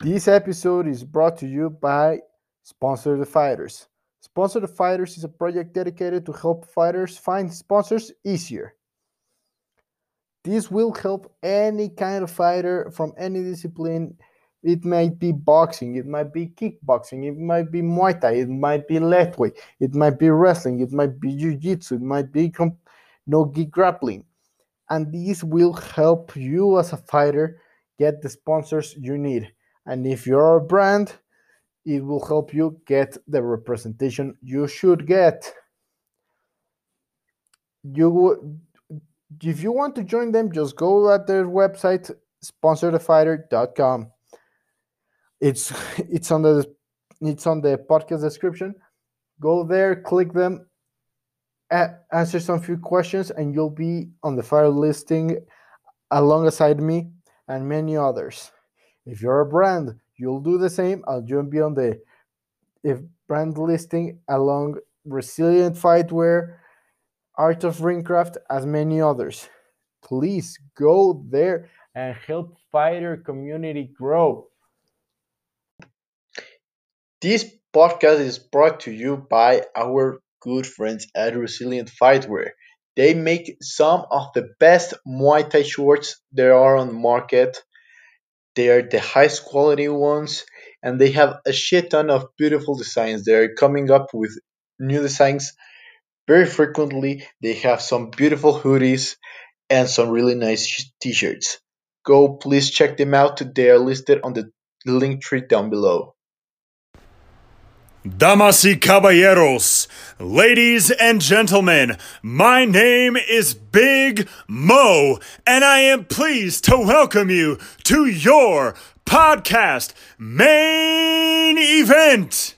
This episode is brought to you by Sponsor the Fighters. Sponsor the Fighters is a project dedicated to help fighters find sponsors easier. This will help any kind of fighter from any discipline. It might be boxing, it might be kickboxing, it might be Muay Thai, it might be lightweight, it might be wrestling, it might be Jiu Jitsu, it might be comp- no gi grappling. And this will help you as a fighter get the sponsors you need. And if you're a brand, it will help you get the representation you should get. You if you want to join them, just go at their website, sponsorthefighter.com. It's it's on the it's on the podcast description. Go there, click them, answer some few questions, and you'll be on the fire listing alongside me and many others. If you're a brand, you'll do the same. I'll join be on the if brand listing along Resilient Fightwear, Art of Ringcraft, as many others. Please go there and help fighter community grow. This podcast is brought to you by our good friends at Resilient Fightwear. They make some of the best Muay Thai shorts there are on the market. They are the highest quality ones and they have a shit ton of beautiful designs. They're coming up with new designs very frequently. They have some beautiful hoodies and some really nice t shirts. Go please check them out. They are listed on the link tree down below. Damas y caballeros, ladies and gentlemen, my name is Big Mo, and I am pleased to welcome you to your podcast main event.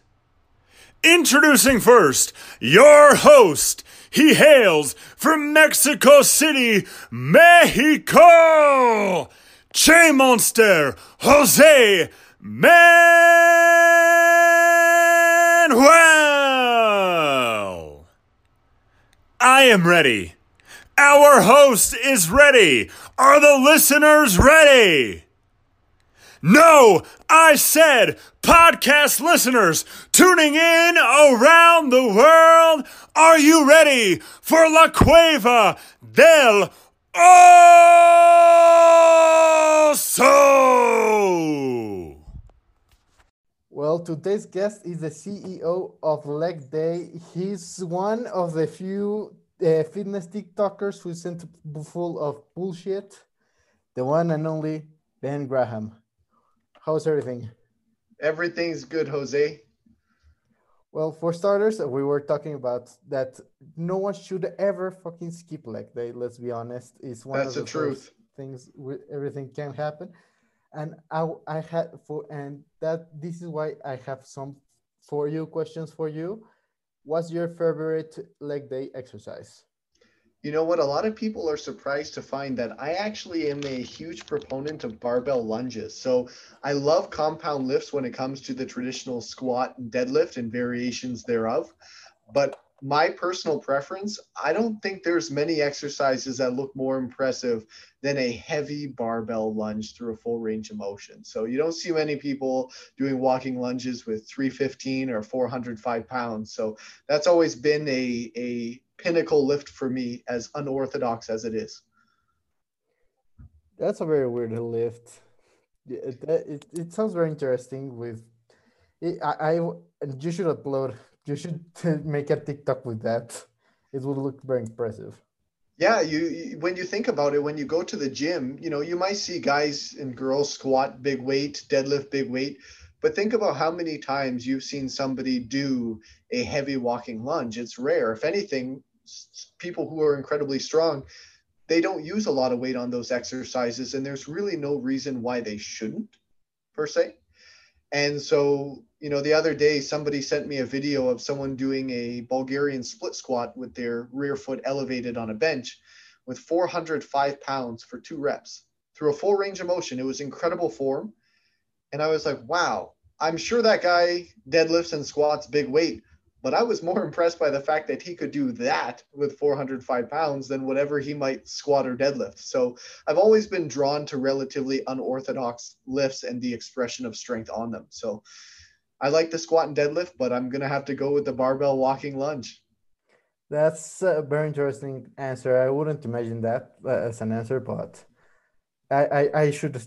Introducing first your host. He hails from Mexico City, Mexico. Che Monster, Jose Manuel. I am ready. Our host is ready. Are the listeners ready? No, I said podcast listeners tuning in around the world. Are you ready for La Cueva del Oso? Well, today's guest is the CEO of Leg Day. He's one of the few uh, fitness TikTokers who's full of bullshit. The one and only Ben Graham. How's everything? Everything's good, Jose. Well, for starters, we were talking about that no one should ever fucking skip leg day. Let's be honest. It's one That's of the, the truth. Things everything can happen, and I I had for and that this is why I have some for you questions for you. What's your favorite leg day exercise? You know what? A lot of people are surprised to find that I actually am a huge proponent of barbell lunges. So I love compound lifts when it comes to the traditional squat and deadlift and variations thereof. But my personal preference, I don't think there's many exercises that look more impressive than a heavy barbell lunge through a full range of motion. So you don't see many people doing walking lunges with 315 or 405 pounds. So that's always been a, a pinnacle lift for me, as unorthodox as it is. That's a very weird lift. It, it, it sounds very interesting. With it, I, I, you should upload. You should make a TikTok with that. It would look very impressive. Yeah, you when you think about it, when you go to the gym, you know you might see guys and girls squat big weight, deadlift big weight, but think about how many times you've seen somebody do a heavy walking lunge. It's rare. If anything, people who are incredibly strong, they don't use a lot of weight on those exercises, and there's really no reason why they shouldn't, per se. And so, you know, the other day somebody sent me a video of someone doing a Bulgarian split squat with their rear foot elevated on a bench with 405 pounds for two reps through a full range of motion. It was incredible form. And I was like, wow, I'm sure that guy deadlifts and squats big weight, But I was more impressed by the fact that he could do that with 405 pounds than whatever he might squat or deadlift. So I've always been drawn to relatively unorthodox lifts and the expression of strength on them. So I like the squat and deadlift, but I'm going to have to go with the barbell walking lunge. That's a very interesting answer. I wouldn't imagine that uh, as an answer, but I, I, I should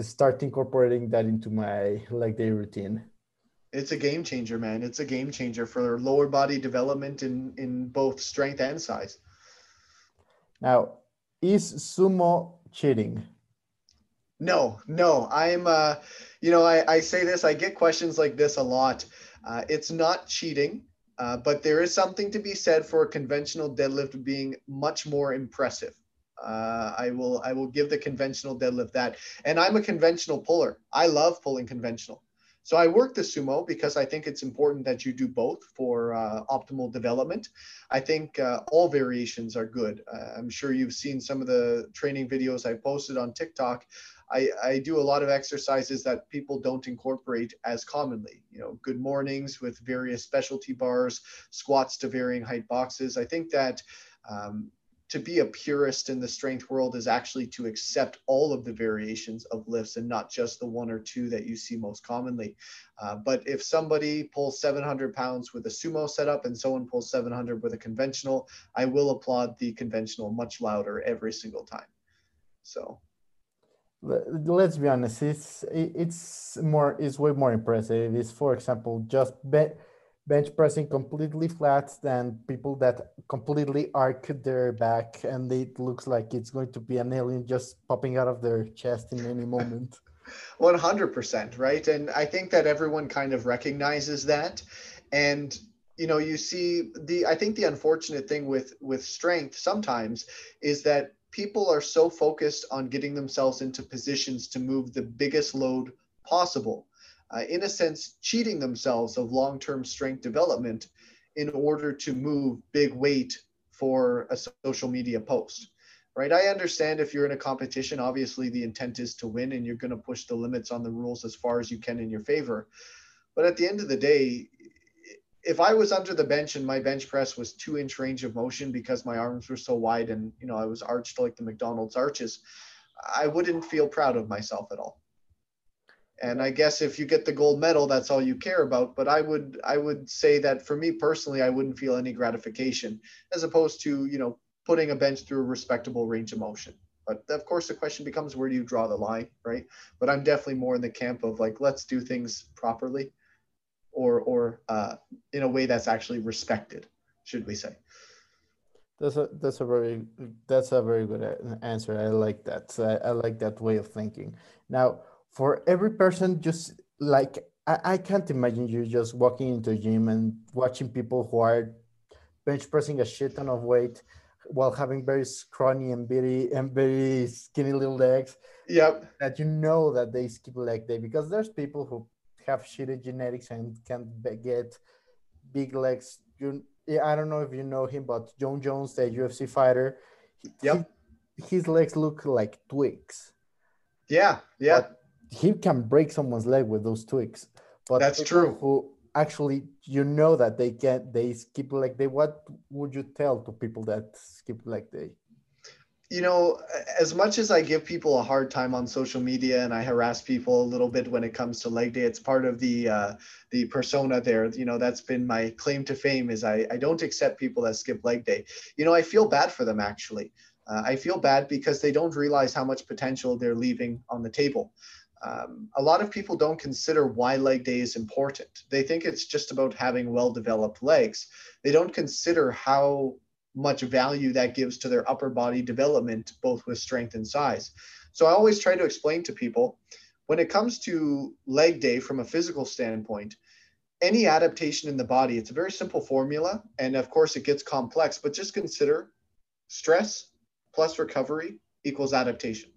start incorporating that into my leg day routine. It's a game changer, man. It's a game changer for lower body development in, in both strength and size. Now, is sumo cheating? No, no. I'm, uh, you know, I, I say this, I get questions like this a lot. Uh, it's not cheating, uh, but there is something to be said for a conventional deadlift being much more impressive. Uh, I will I will give the conventional deadlift that. And I'm a conventional puller. I love pulling conventional. So I work the sumo because I think it's important that you do both for uh, optimal development. I think uh, all variations are good. Uh, I'm sure you've seen some of the training videos I posted on TikTok. I, I do a lot of exercises that people don't incorporate as commonly. You know, good mornings with various specialty bars, squats to varying height boxes. I think that um, to be a purist in the strength world is actually to accept all of the variations of lifts and not just the one or two that you see most commonly. Uh, but if somebody pulls 700 pounds with a sumo setup and someone pulls 700 with a conventional, I will applaud the conventional much louder every single time. So let's be honest it's it's more it's way more impressive it's for example just bet bench pressing completely flat than people that completely arc their back and it looks like it's going to be an alien just popping out of their chest in any moment. 100% right? And i think that everyone kind of recognizes that. And you know you see the i think the unfortunate thing with with strength sometimes is that people are so focused on getting themselves into positions to move the biggest load possible uh, in a sense, cheating themselves of long term strength development in order to move big weight for a social media post. Right. I understand if you're in a competition, obviously the intent is to win and you're going to push the limits on the rules as far as you can in your favor. But at the end of the day, if I was under the bench and my bench press was two inch range of motion because my arms were so wide and you know I was arched like the McDonald's arches, I wouldn't feel proud of myself at all and i guess if you get the gold medal that's all you care about. But i would i would say that for me personally i wouldn't feel any gratification as opposed to you know putting a bench through a respectable range of motion. But of course the question becomes where do you draw the line right? But i'm definitely more in the camp of like let's do things properly or or uh, in a way that's actually respected should we say. That's a that's a very that's a very good answer. I like that. I, I like that way of thinking. Now for every person just like I, I can't imagine you just walking into a gym and watching people who are bench pressing a shit ton of weight while having very scrawny and very and very skinny little legs. Yep. That you know that they skip leg day because there's people who have shitty genetics and can get big legs. You, I don't know if you know him, but Jon Jones, the UFC fighter, yep. He, his legs look like twigs. Yeah, yeah. But he can break someone's leg with those twigs. But that's true. Who actually you know that they get they skip leg day. What would you tell to people that skip leg day? You know, as much as I give people a hard time on social media and I harass people a little bit when it comes to leg day, it's part of the uh, the persona there. You know, that's been my claim to fame is I, I don't accept people that skip leg day. You know, I feel bad for them actually. Uh, I feel bad because they don't realize how much potential they're leaving on the table um, a lot of people don't consider why leg day is important. They think it's just about having well developed legs. They don't consider how much value that gives to their upper body development, both with strength and size. So I always try to explain to people when it comes to leg day from a physical standpoint, any adaptation in the body, it's a very simple formula. And of course, it gets complex, but just consider stress plus recovery equals adaptation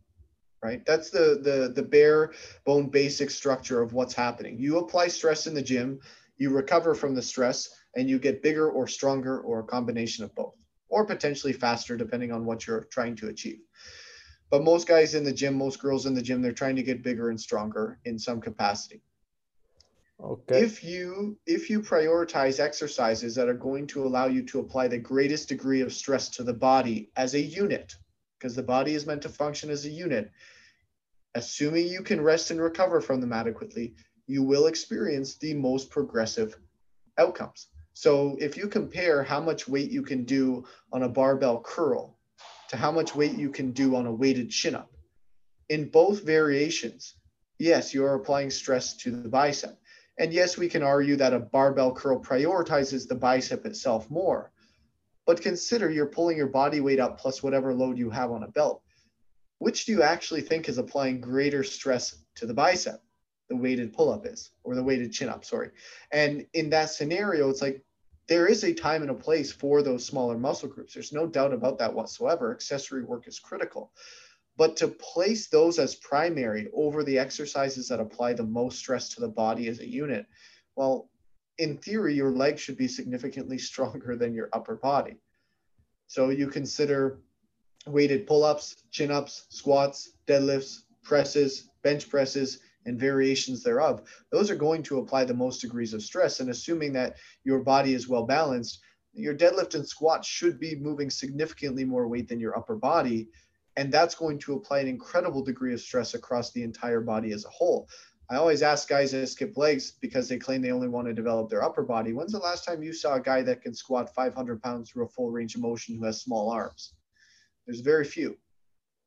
right? That's the the the bare bone basic structure of what's happening. You apply stress in the gym, you recover from the stress, and you get bigger or stronger or a combination of both, or potentially faster depending on what you're trying to achieve. But most guys in the gym, most girls in the gym, they're trying to get bigger and stronger in some capacity. Okay. If you if you prioritize exercises that are going to allow you to apply the greatest degree of stress to the body as a unit, because the body is meant to function as a unit, assuming you can rest and recover from them adequately, you will experience the most progressive outcomes. So if you compare how much weight you can do on a barbell curl to how much weight you can do on a weighted chin up, in both variations, yes, you are applying stress to the bicep. And yes, we can argue that a barbell curl prioritizes the bicep itself more. But consider you're pulling your body weight up plus whatever load you have on a belt. Which do you actually think is applying greater stress to the bicep? The weighted pull up is, or the weighted chin up, sorry. And in that scenario, it's like there is a time and a place for those smaller muscle groups. There's no doubt about that whatsoever. Accessory work is critical. But to place those as primary over the exercises that apply the most stress to the body as a unit, well, in theory, your legs should be significantly stronger than your upper body. So you consider weighted pull ups, chin ups, squats, deadlifts, presses, bench presses, and variations thereof. Those are going to apply the most degrees of stress. And assuming that your body is well balanced, your deadlift and squat should be moving significantly more weight than your upper body and that's going to apply an incredible degree of stress across the entire body as a whole. I always ask guys that skip legs because they claim they only want to develop their upper body. When's the last time you saw a guy that can squat 500 pounds through a full range of motion who has small arms? There's very few,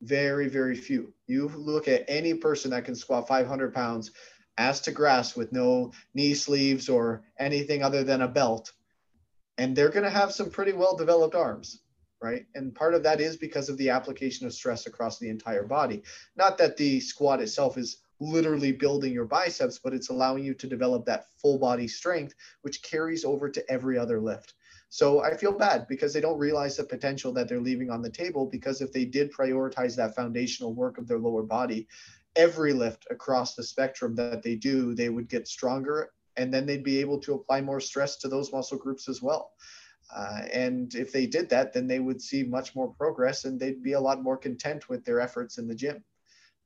very, very few. You look at any person that can squat 500 pounds ass to grass with no knee sleeves or anything other than a belt, and they're going to have some pretty well developed arms right? And part of that is because of the application of stress across the entire body. Not that the squat itself is literally building your biceps, but it's allowing you to develop that full body strength, which carries over to every other lift. So I feel bad because they don't realize the potential that they're leaving on the table. Because if they did prioritize that foundational work of their lower body, every lift across the spectrum that they do, they would get stronger and then they'd be able to apply more stress to those muscle groups as well. Uh, and if they did that, then they would see much more progress and they'd be a lot more content with their efforts in the gym.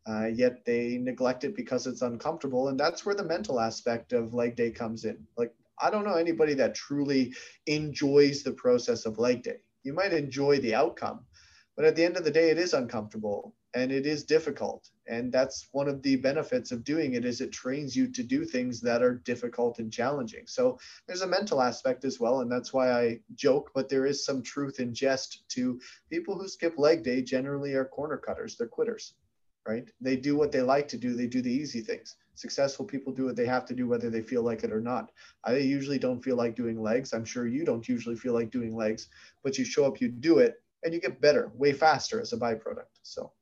Uh, yet they neglect it because it's uncomfortable. And that's where the mental aspect of leg day comes in. Like, I don't know anybody that truly enjoys the process of leg day. You might enjoy the outcome, but at the end of the day, it is uncomfortable and it is difficult. And that's one of the benefits of doing it is it trains you to do things that are difficult and challenging. So there's a mental aspect as well and that's why i joke but there is some truth in jest to people who skip leg day generally are corner cutters. They're quitters right? They do what they like to do. They do the easy things successful people do what they have to do whether they feel like it or not i usually don't feel like doing legs i'm sure you don't usually feel like doing legs but you show up you do it and you get better way faster as a byproduct so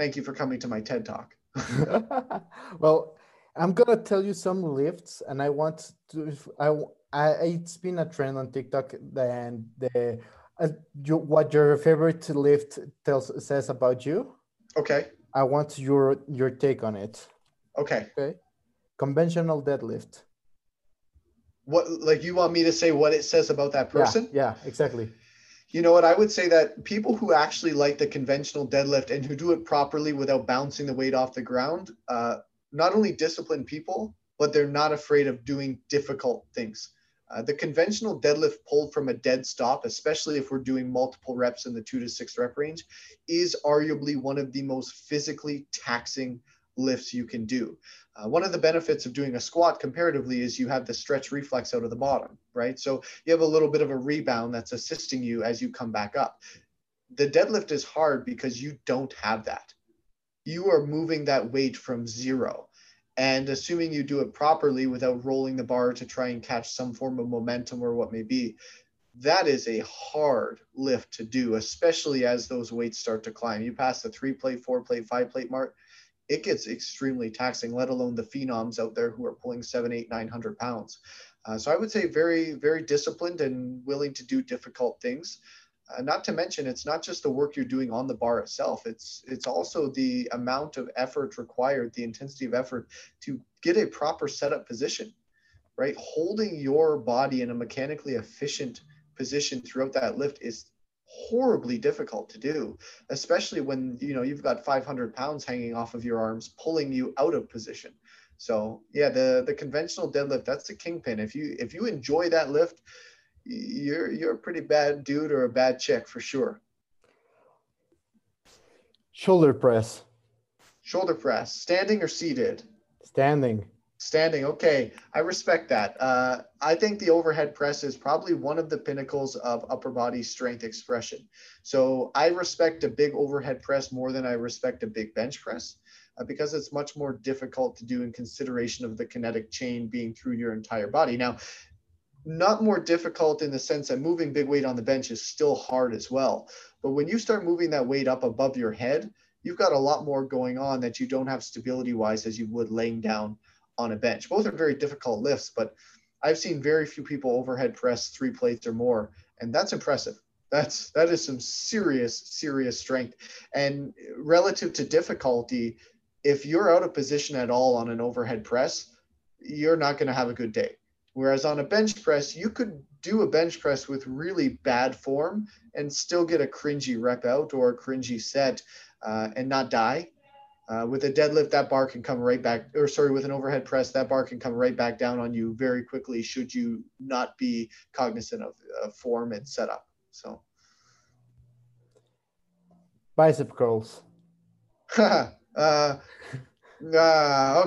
Thank you for coming to my TED Talk. well, I'm gonna tell you some lifts, and I want to. I, I it's been a trend on TikTok, and the uh, you, what your favorite lift tells says about you. Okay. I want your your take on it. Okay. Okay. Conventional deadlift. What like you want me to say what it says about that person? Yeah, yeah exactly. You know what? I would say that people who actually like the conventional deadlift and who do it properly without bouncing the weight off the ground, uh, not only disciplined people, but they're not afraid of doing difficult things. Uh, the conventional deadlift pulled from a dead stop, especially if we're doing multiple reps in the two to six rep range, is arguably one of the most physically taxing lifts you can do. Uh, one of the benefits of doing a squat comparatively is you have the stretch reflex out of the bottom, right? So you have a little bit of a rebound that's assisting you as you come back up. The deadlift is hard because you don't have that. You are moving that weight from zero. And assuming you do it properly without rolling the bar to try and catch some form of momentum or what may be, that is a hard lift to do, especially as those weights start to climb. You pass the three plate, four plate, five plate mark, it gets extremely taxing, let alone the phenoms out there who are pulling seven, eight, 900 pounds. Uh, so I would say very, very disciplined and willing to do difficult things. Uh, not to mention, it's not just the work you're doing on the bar itself. It's it's also the amount of effort required, the intensity of effort to get a proper setup position, right? Holding your body in a mechanically efficient position throughout that lift is horribly difficult to do, especially when you know you've got 500 pounds hanging off of your arms, pulling you out of position. So yeah, the the conventional deadlift that's the kingpin. If you if you enjoy that lift, you're you're a pretty bad dude or a bad chick for sure. Shoulder press. Shoulder press, standing or seated? Standing. Standing. Okay, I respect that. Uh, I think the overhead press is probably one of the pinnacles of upper body strength expression. So I respect a big overhead press more than I respect a big bench press uh, because it's much more difficult to do in consideration of the kinetic chain being through your entire body. Now, not more difficult in the sense that moving big weight on the bench is still hard as well. But when you start moving that weight up above your head, you've got a lot more going on that you don't have stability wise as you would laying down on a bench. Both are very difficult lifts, but I've seen very few people overhead press three plates or more, and that's impressive. That's that is some serious, serious strength. And relative to difficulty, if you're out of position at all on an overhead press, you're not going to have a good day. Whereas on a bench press, you could do a bench press with really bad form and still get a cringy rep out or a cringy set uh, and not die. Uh, with a deadlift, that bar can come right back, or sorry, with an overhead press, that bar can come right back down on you very quickly should you not be cognizant of uh, form and setup. So, bicep curls. uh, uh,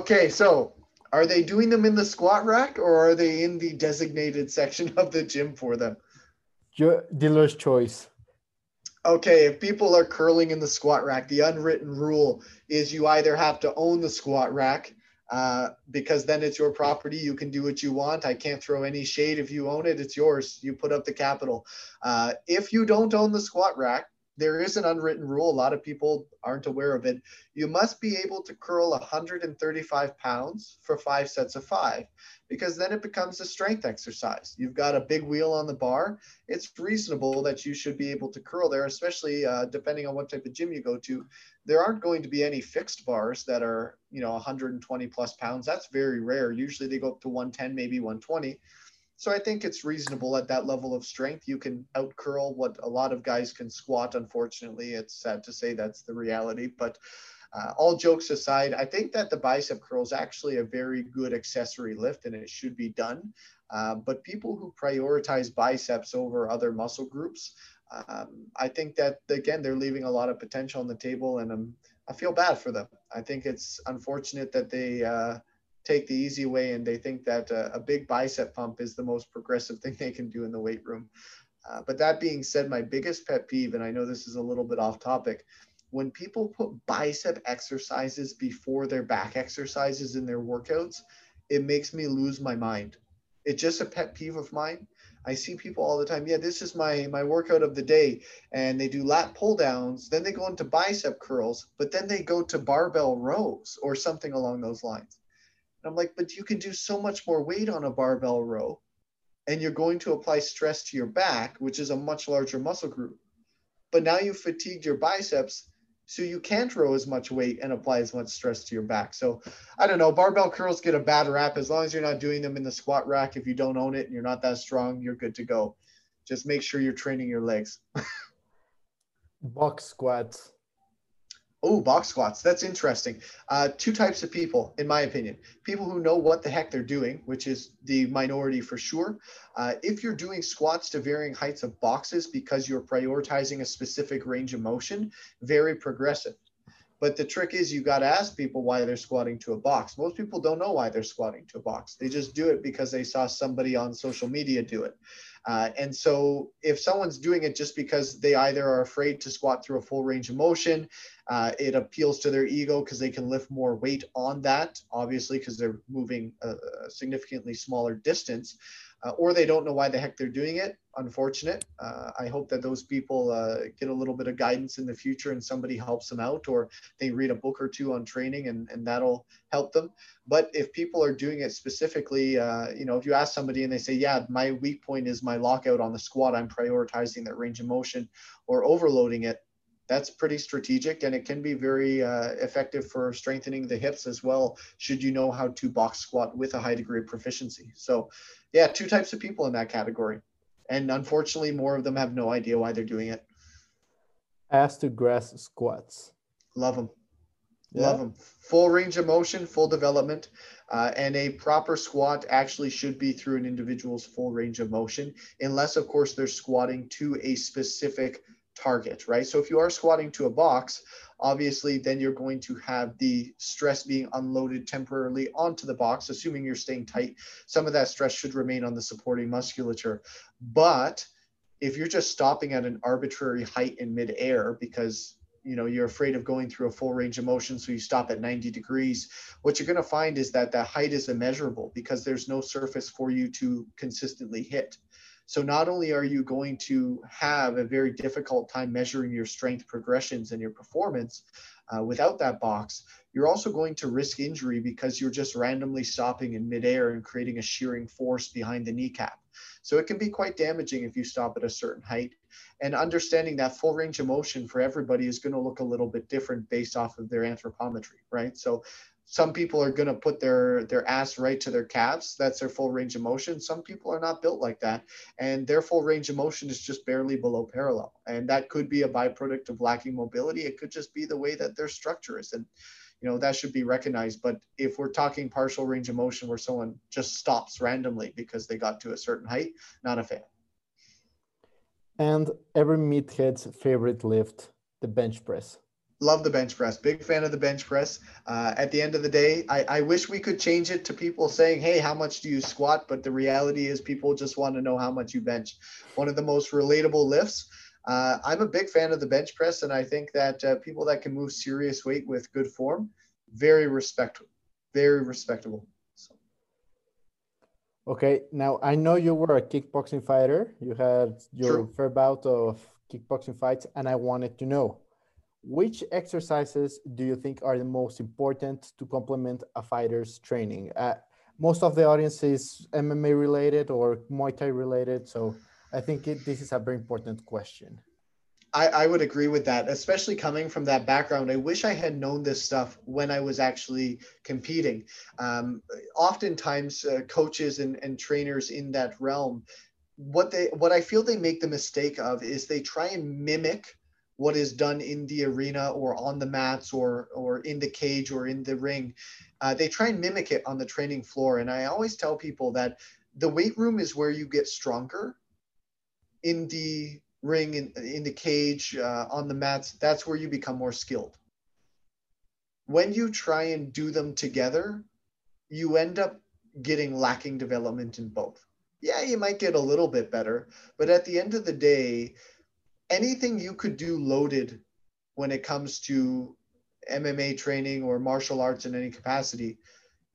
okay, so are they doing them in the squat rack or are they in the designated section of the gym for them? dealer's choice okay, if people are curling in the squat rack, the unwritten rule is you either have to own the squat rack uh, because then it's your property. You can do what you want. I can't throw any shade. If you own it, it's yours. You put up the capital. Uh, if you don't own the squat rack, there is an unwritten rule. A lot of people aren't aware of it. You must be able to curl 135 pounds for five sets of five because then it becomes a strength exercise. You've got a big wheel on the bar. It's reasonable that you should be able to curl there, especially uh, depending on what type of gym you go to. There aren't going to be any fixed bars that are, you know, 120 plus pounds. That's very rare. Usually they go up to 110, maybe 120. So I think it's reasonable at that level of strength. You can out curl what a lot of guys can squat. Unfortunately, it's sad to say that's the reality. But uh, all jokes aside, I think that the bicep curl is actually a very good accessory lift and it should be done. Uh, but people who prioritize biceps over other muscle groups, um, I think that again they're leaving a lot of potential on the table, and I'm, I feel bad for them. I think it's unfortunate that they. Uh, take the easy way and they think that a, a big bicep pump is the most progressive thing they can do in the weight room. Uh, but that being said, my biggest pet peeve, and I know this is a little bit off topic, when people put bicep exercises before their back exercises in their workouts, it makes me lose my mind. It's just a pet peeve of mine. I see people all the time. Yeah, this is my my workout of the day, and they do lat pull downs. Then they go into bicep curls, but then they go to barbell rows or something along those lines. And I'm like, but you can do so much more weight on a barbell row, and you're going to apply stress to your back, which is a much larger muscle group. But now you've fatigued your biceps, so you can't row as much weight and apply as much stress to your back. So I don't know. Barbell curls get a bad rap as long as you're not doing them in the squat rack. If you don't own it and you're not that strong, you're good to go. Just make sure you're training your legs. Box squats. Oh, box squats. That's interesting. Uh, two types of people, in my opinion. People who know what the heck they're doing, which is the minority for sure. Uh, if you're doing squats to varying heights of boxes because you're prioritizing a specific range of motion, very progressive. But the trick is you got to ask people why they're squatting to a box. Most people don't know why they're squatting to a box. They just do it because they saw somebody on social media do it. Uh, and so if someone's doing it just because they either are afraid to squat through a full range of motion, uh, it appeals to their ego because they can lift more weight on that, obviously, because they're moving a, significantly smaller distance uh, or they don't know why the heck they're doing it. Unfortunate. Uh, I hope that those people uh, get a little bit of guidance in the future and somebody helps them out, or they read a book or two on training and, and that'll help them. But if people are doing it specifically, uh, you know, if you ask somebody and they say, yeah, my weak point is my lockout on the squat, I'm prioritizing that range of motion or overloading it, that's pretty strategic and it can be very uh, effective for strengthening the hips as well should you know how to box squat with a high degree of proficiency so yeah two types of people in that category and unfortunately more of them have no idea why they're doing it ass to grass squats. Love them. Yeah. Love them. Full range of motion, full development, uh, and a proper squat actually should be through an individual's full range of motion, unless, of course, they're squatting to a specific target, right? So if you are squatting to a box, obviously then you're going to have the stress being unloaded temporarily onto the box, assuming you're staying tight. Some of that stress should remain on the supporting musculature. But if you're just stopping at an arbitrary height in midair because you know you're afraid of going through a full range of motion so you stop at 90 degrees what you're going to find is that that height is immeasurable because there's no surface for you to consistently hit so not only are you going to have a very difficult time measuring your strength progressions and your performance uh, without that box, you're also going to risk injury because you're just randomly stopping in midair and creating a shearing force behind the kneecap. So it can be quite damaging if you stop at a certain height. And understanding that full range of motion for everybody is going to look a little bit different based off of their anthropometry, right? So some people are going to put their their ass right to their calves. That's their full range of motion. Some people are not built like that and their full range of motion is just barely below parallel and that could be a byproduct of lacking mobility. It could just be the way that their structure is and you know that should be recognized. But if we're talking partial range of motion where someone just stops randomly because they got to a certain height not a fan. And every meathead's favorite lift, the bench press. Love the bench press big fan of the bench press. Uh, at the end of the day I, I wish we could change it to people saying hey how much do you squat? But the reality is people just want to know how much you bench. One of the most relatable lifts uh, i'm a big fan of the bench press and i think that uh, people that can move serious weight with good form very respectable very respectable. So, Okay, now I know you were a kickboxing fighter. You had your True. fair bout of kickboxing fights, and I wanted to know which exercises do you think are the most important to complement a fighter's training? Uh, most of the audience is MMA related or Muay Thai related, so I think it, this is a very important question. I, I would agree with that, especially coming from that background. I wish I had known this stuff when I was actually competing. Um, oftentimes, uh, coaches and, and trainers in that realm, what they what I feel they make the mistake of is they try and mimic what is done in the arena or on the mats or or in the cage or in the ring. Uh, they try and mimic it on the training floor, and I always tell people that the weight room is where you get stronger. In the ring in, in the cage uh, on the mats that's where you become more skilled when you try and do them together you end up getting lacking development in both yeah you might get a little bit better but at the end of the day anything you could do loaded when it comes to mma training or martial arts in any capacity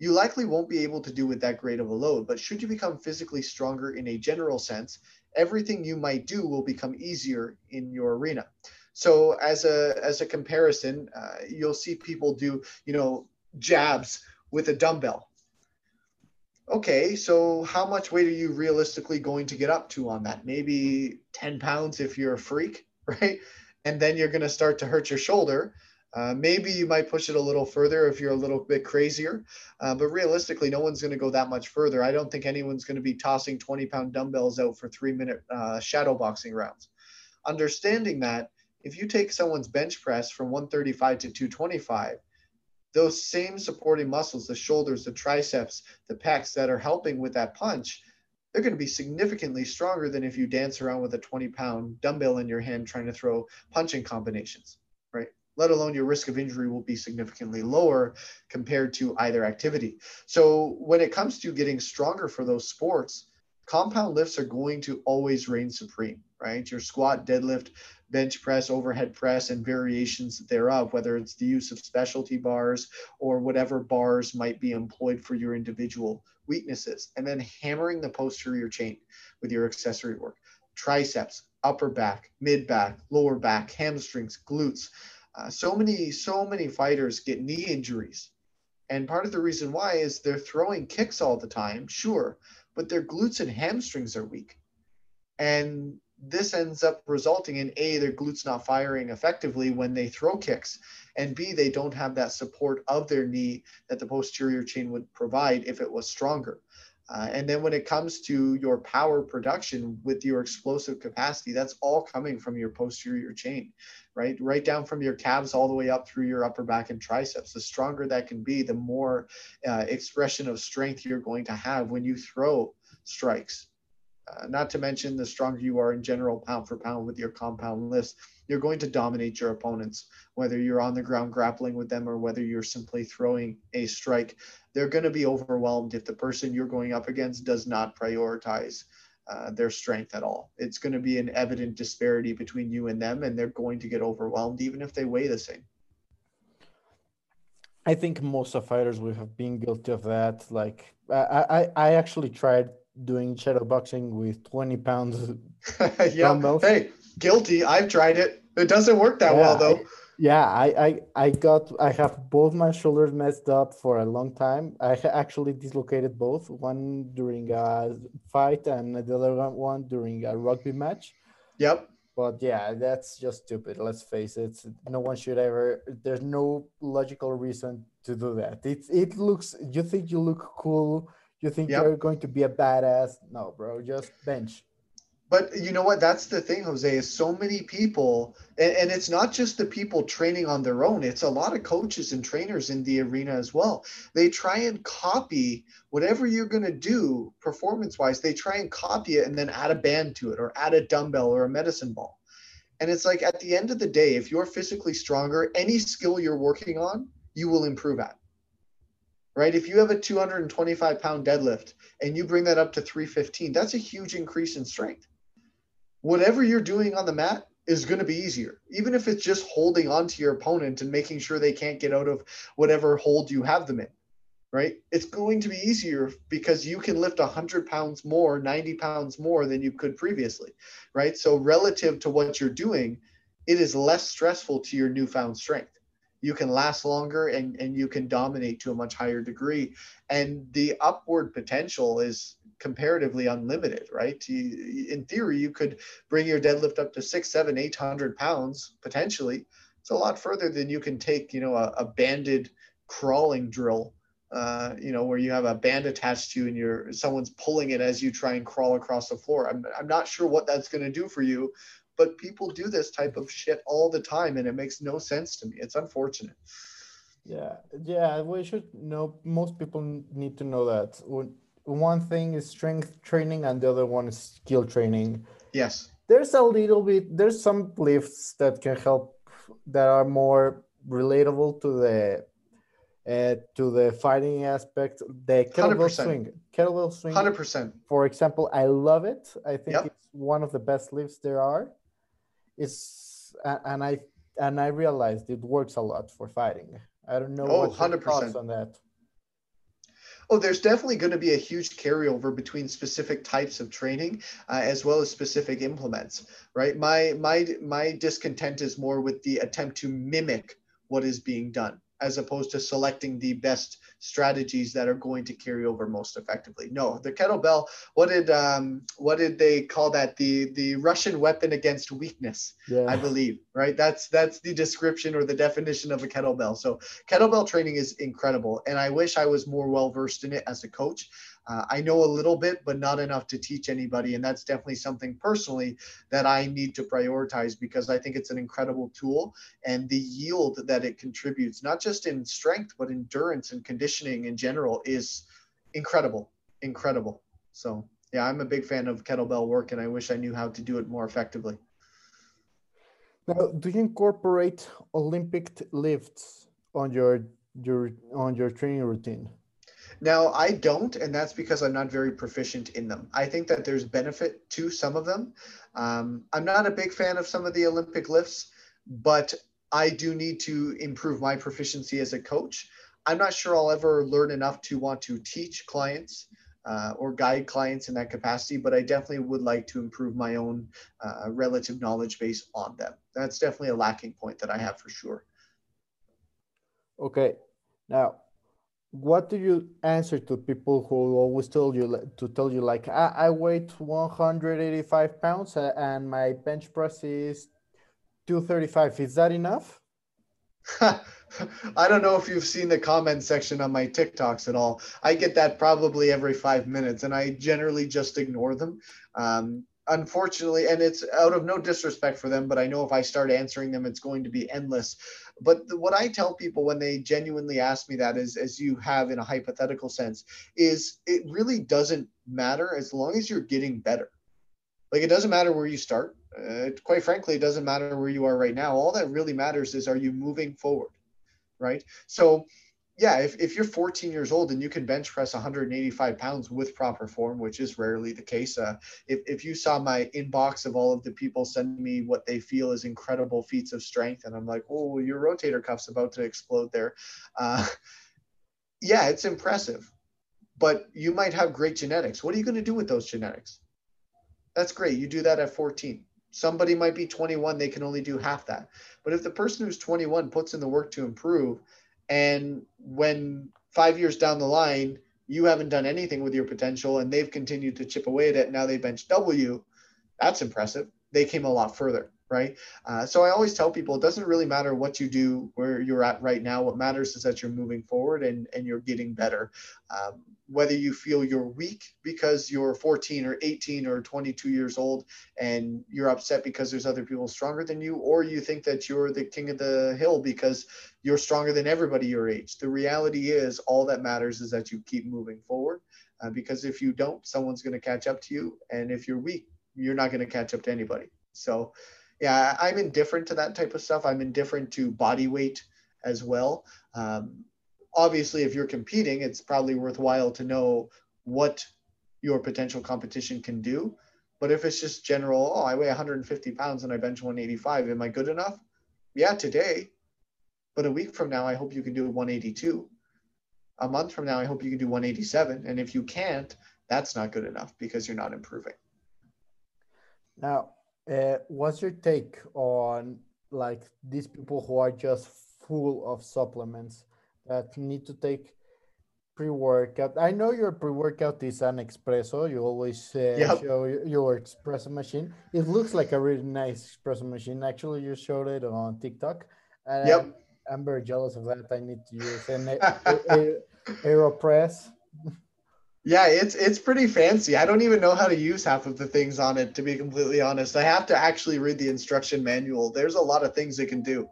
you likely won't be able to do with that great of a load but should you become physically stronger in a general sense everything you might do will become easier in your arena. So as a as a comparison, uh, you'll see people do you know jabs with a dumbbell. Okay, so how much weight are you realistically going to get up to on that? Maybe 10 pounds if you're a freak, right? And then you're going to start to hurt your shoulder. Uh, maybe you might push it a little further if you're a little bit crazier, uh, but realistically, no one's going to go that much further. I don't think anyone's going to be tossing 20 pound dumbbells out for three minute uh, shadow boxing rounds. Understanding that, if you take someone's bench press from 135 to 225, those same supporting muscles, the shoulders, the triceps, the pecs that are helping with that punch, they're going to be significantly stronger than if you dance around with a 20 pound dumbbell in your hand trying to throw punching combinations, right? let alone your risk of injury will be significantly lower compared to either activity. So when it comes to getting stronger for those sports, compound lifts are going to always reign supreme, right? Your squat, deadlift, bench press, overhead press, and variations thereof, whether it's the use of specialty bars or whatever bars might be employed for your individual weaknesses. And then hammering the posterior chain with your accessory work, triceps, upper back, mid back, lower back, hamstrings, glutes. Uh, so many, so many fighters get knee injuries. And part of the reason why is they're throwing kicks all the time, sure, but their glutes and hamstrings are weak. And this ends up resulting in A, their glutes not firing effectively when they throw kicks, and B, they don't have that support of their knee that the posterior chain would provide if it was stronger. Uh, and then when it comes to your power production with your explosive capacity, that's all coming from your posterior chain, right? Right down from your calves all the way up through your upper back and triceps. The stronger that can be, the more uh, expression of strength you're going to have when you throw strikes. Uh, not to mention the stronger you are in general pound for pound with your compound lifts, you're going to dominate your opponents, whether you're on the ground grappling with them or whether you're simply throwing a strike. They're going to be overwhelmed if the person you're going up against does not prioritize uh, their strength at all. It's going to be an evident disparity between you and them, and they're going to get overwhelmed even if they weigh the same. I think most of fighters would have been guilty of that. Like I, I, I actually tried doing shadow boxing with 20 pounds yeah. dumbbells. Hey, guilty. I've tried it. It doesn't work that yeah, well though. I, yeah, I, I I got I have both my shoulders messed up for a long time. I actually dislocated both, one during a fight and the other one during a rugby match. Yep. But yeah, that's just stupid. Let's face it. No one should ever. There's no logical reason to do that. It it looks. You think you look cool you think yep. you're going to be a badass? No, bro, just bench. But you know what? That's the thing, Jose, is so many people, and, and, it's not just the people training on their own, it's a lot of coaches and trainers in the arena as well. They try and copy whatever you're going to do performance wise, they try and copy it and then add a band to it or add a dumbbell or a medicine ball. And it's like at the end of the day, if you're physically stronger, any skill you're working on, you will improve at right? If you have a 225 pound deadlift and you bring that up to 315, that's a huge increase in strength. Whatever you're doing on the mat is going to be easier, even if it's just holding on to your opponent and making sure they can't get out of whatever hold you have them in, right? It's going to be easier because you can lift 100 pounds more, 90 pounds more than you could previously, right? So, relative to what you're doing, it is less stressful to your newfound strength you can last longer and, and you can dominate to a much higher degree. And the upward potential is comparatively unlimited, right? in theory, you could bring your deadlift up to six, seven, eight hundred pounds potentially. It's a lot further than you can take, you know, a, a banded crawling drill, uh, you know, where you have a band attached to you and you're someone's pulling it as you try and crawl across the floor. I'm, I'm not sure what that's going to do for you, but people do this type of shit all the time and it makes no sense to me. It's unfortunate. Yeah. Yeah we should know most people need to know that. One thing is strength training and the other one is skill training. Yes. There's a little bit there's some lifts that can help that are more relatable to the uh, to the fighting aspect. The kettlebell 100%. swing kettlebell swing. 100% for example i love it. I think yep. it's one of the best lifts there are it's and I and I realized it works a lot for fighting. I don't know oh, what 100%. thoughts on that. Oh, there's definitely going to be a huge carryover between specific types of training uh, as well as specific implements, right? My my my discontent is more with the attempt to mimic what is being done as opposed to selecting the best strategies that are going to carry over most effectively. No, the kettlebell. What did um, what did they call that? The the Russian weapon against weakness. Yeah. I believe. Right. That's that's the description or the definition of a kettlebell. So kettlebell training is incredible, and I wish I was more well versed in it as a coach. Uh, I know a little bit, but not enough to teach anybody. And that's definitely something personally that I need to prioritize because I think it's an incredible tool and the yield that it contributes, not just in strength, but endurance and conditioning in general, is incredible. Incredible. So, yeah, I'm a big fan of kettlebell work and I wish I knew how to do it more effectively. Now, do you incorporate Olympic lifts on your your on your training routine? Now, I don't, and that's because I'm not very proficient in them. I think that there's benefit to some of them. Um, I'm not a big fan of some of the Olympic lifts, but I do need to improve my proficiency as a coach. I'm not sure I'll ever learn enough to want to teach clients uh, or guide clients in that capacity, but I definitely would like to improve my own uh, relative knowledge base on them. That's definitely a lacking point that I have for sure. Okay. Now, what do you answer to people who always tell you to tell you like I, I weigh 185 pounds and my bench press is 235 is that enough I don't know if you've seen the comment section on my TikToks at all. I get that probably every five minutes, and I generally just ignore them. Um, unfortunately, and it's out of no disrespect for them, but I know if I start answering them, it's going to be endless. But the, what I tell people when they genuinely ask me that is, as you have in a hypothetical sense, is it really doesn't matter as long as you're getting better. Like it doesn't matter where you start. Uh, quite frankly, it doesn't matter where you are right now. All that really matters is are you moving forward, right? So yeah, if, if you're 14 years old and you can bench press 185 pounds with proper form, which is rarely the case, uh, if, if you saw my inbox of all of the people sending me what they feel is incredible feats of strength, and I'm like, oh, your rotator cuff's about to explode there. Uh, yeah, it's impressive, but you might have great genetics. What are you going to do with those genetics? That's great. You do that at 14. Somebody might be 21, they can only do half that. But if the person who's 21 puts in the work to improve, and when five years down the line, you haven't done anything with your potential and they've continued to chip away at it. Now they bench you. That's impressive. They came a lot further right? Uh, so I always tell people it doesn't really matter what you do where you're at right now. What matters is that you're moving forward and, and you're getting better. Um, whether you feel you're weak because you're 14 or 18 or 22 years old and you're upset because there's other people stronger than you, or you think that you're the king of the hill because you're stronger than everybody your age. The reality is, all that matters is that you keep moving forward. Uh, because if you don't, someone's going to catch up to you. And if you're weak, you're not going to catch up to anybody. So, yeah, I'm indifferent to that type of stuff. I'm indifferent to body weight as well. Um, obviously, if you're competing, it's probably worthwhile to know what your potential competition can do. But if it's just general, oh, I weigh 150 pounds and I bench 185, am I good enough? Yeah, today. But a week from now, I hope you can do 182. A month from now, I hope you can do 187. And if you can't, that's not good enough because you're not improving. Now, uh, what's your take on like these people who are just full of supplements that need to take pre-workout? I know your pre-workout is an espresso. You always uh, yep. show your espresso machine. It looks like a really nice espresso machine. Actually, you showed it on TikTok. And yep. I'm, I'm very jealous of that. I need to use an Aeropress. Yeah, it's it's pretty fancy. I don't even know how to use half of the things on it to be completely honest. I have to actually read the instruction manual. There's a lot of things it can do,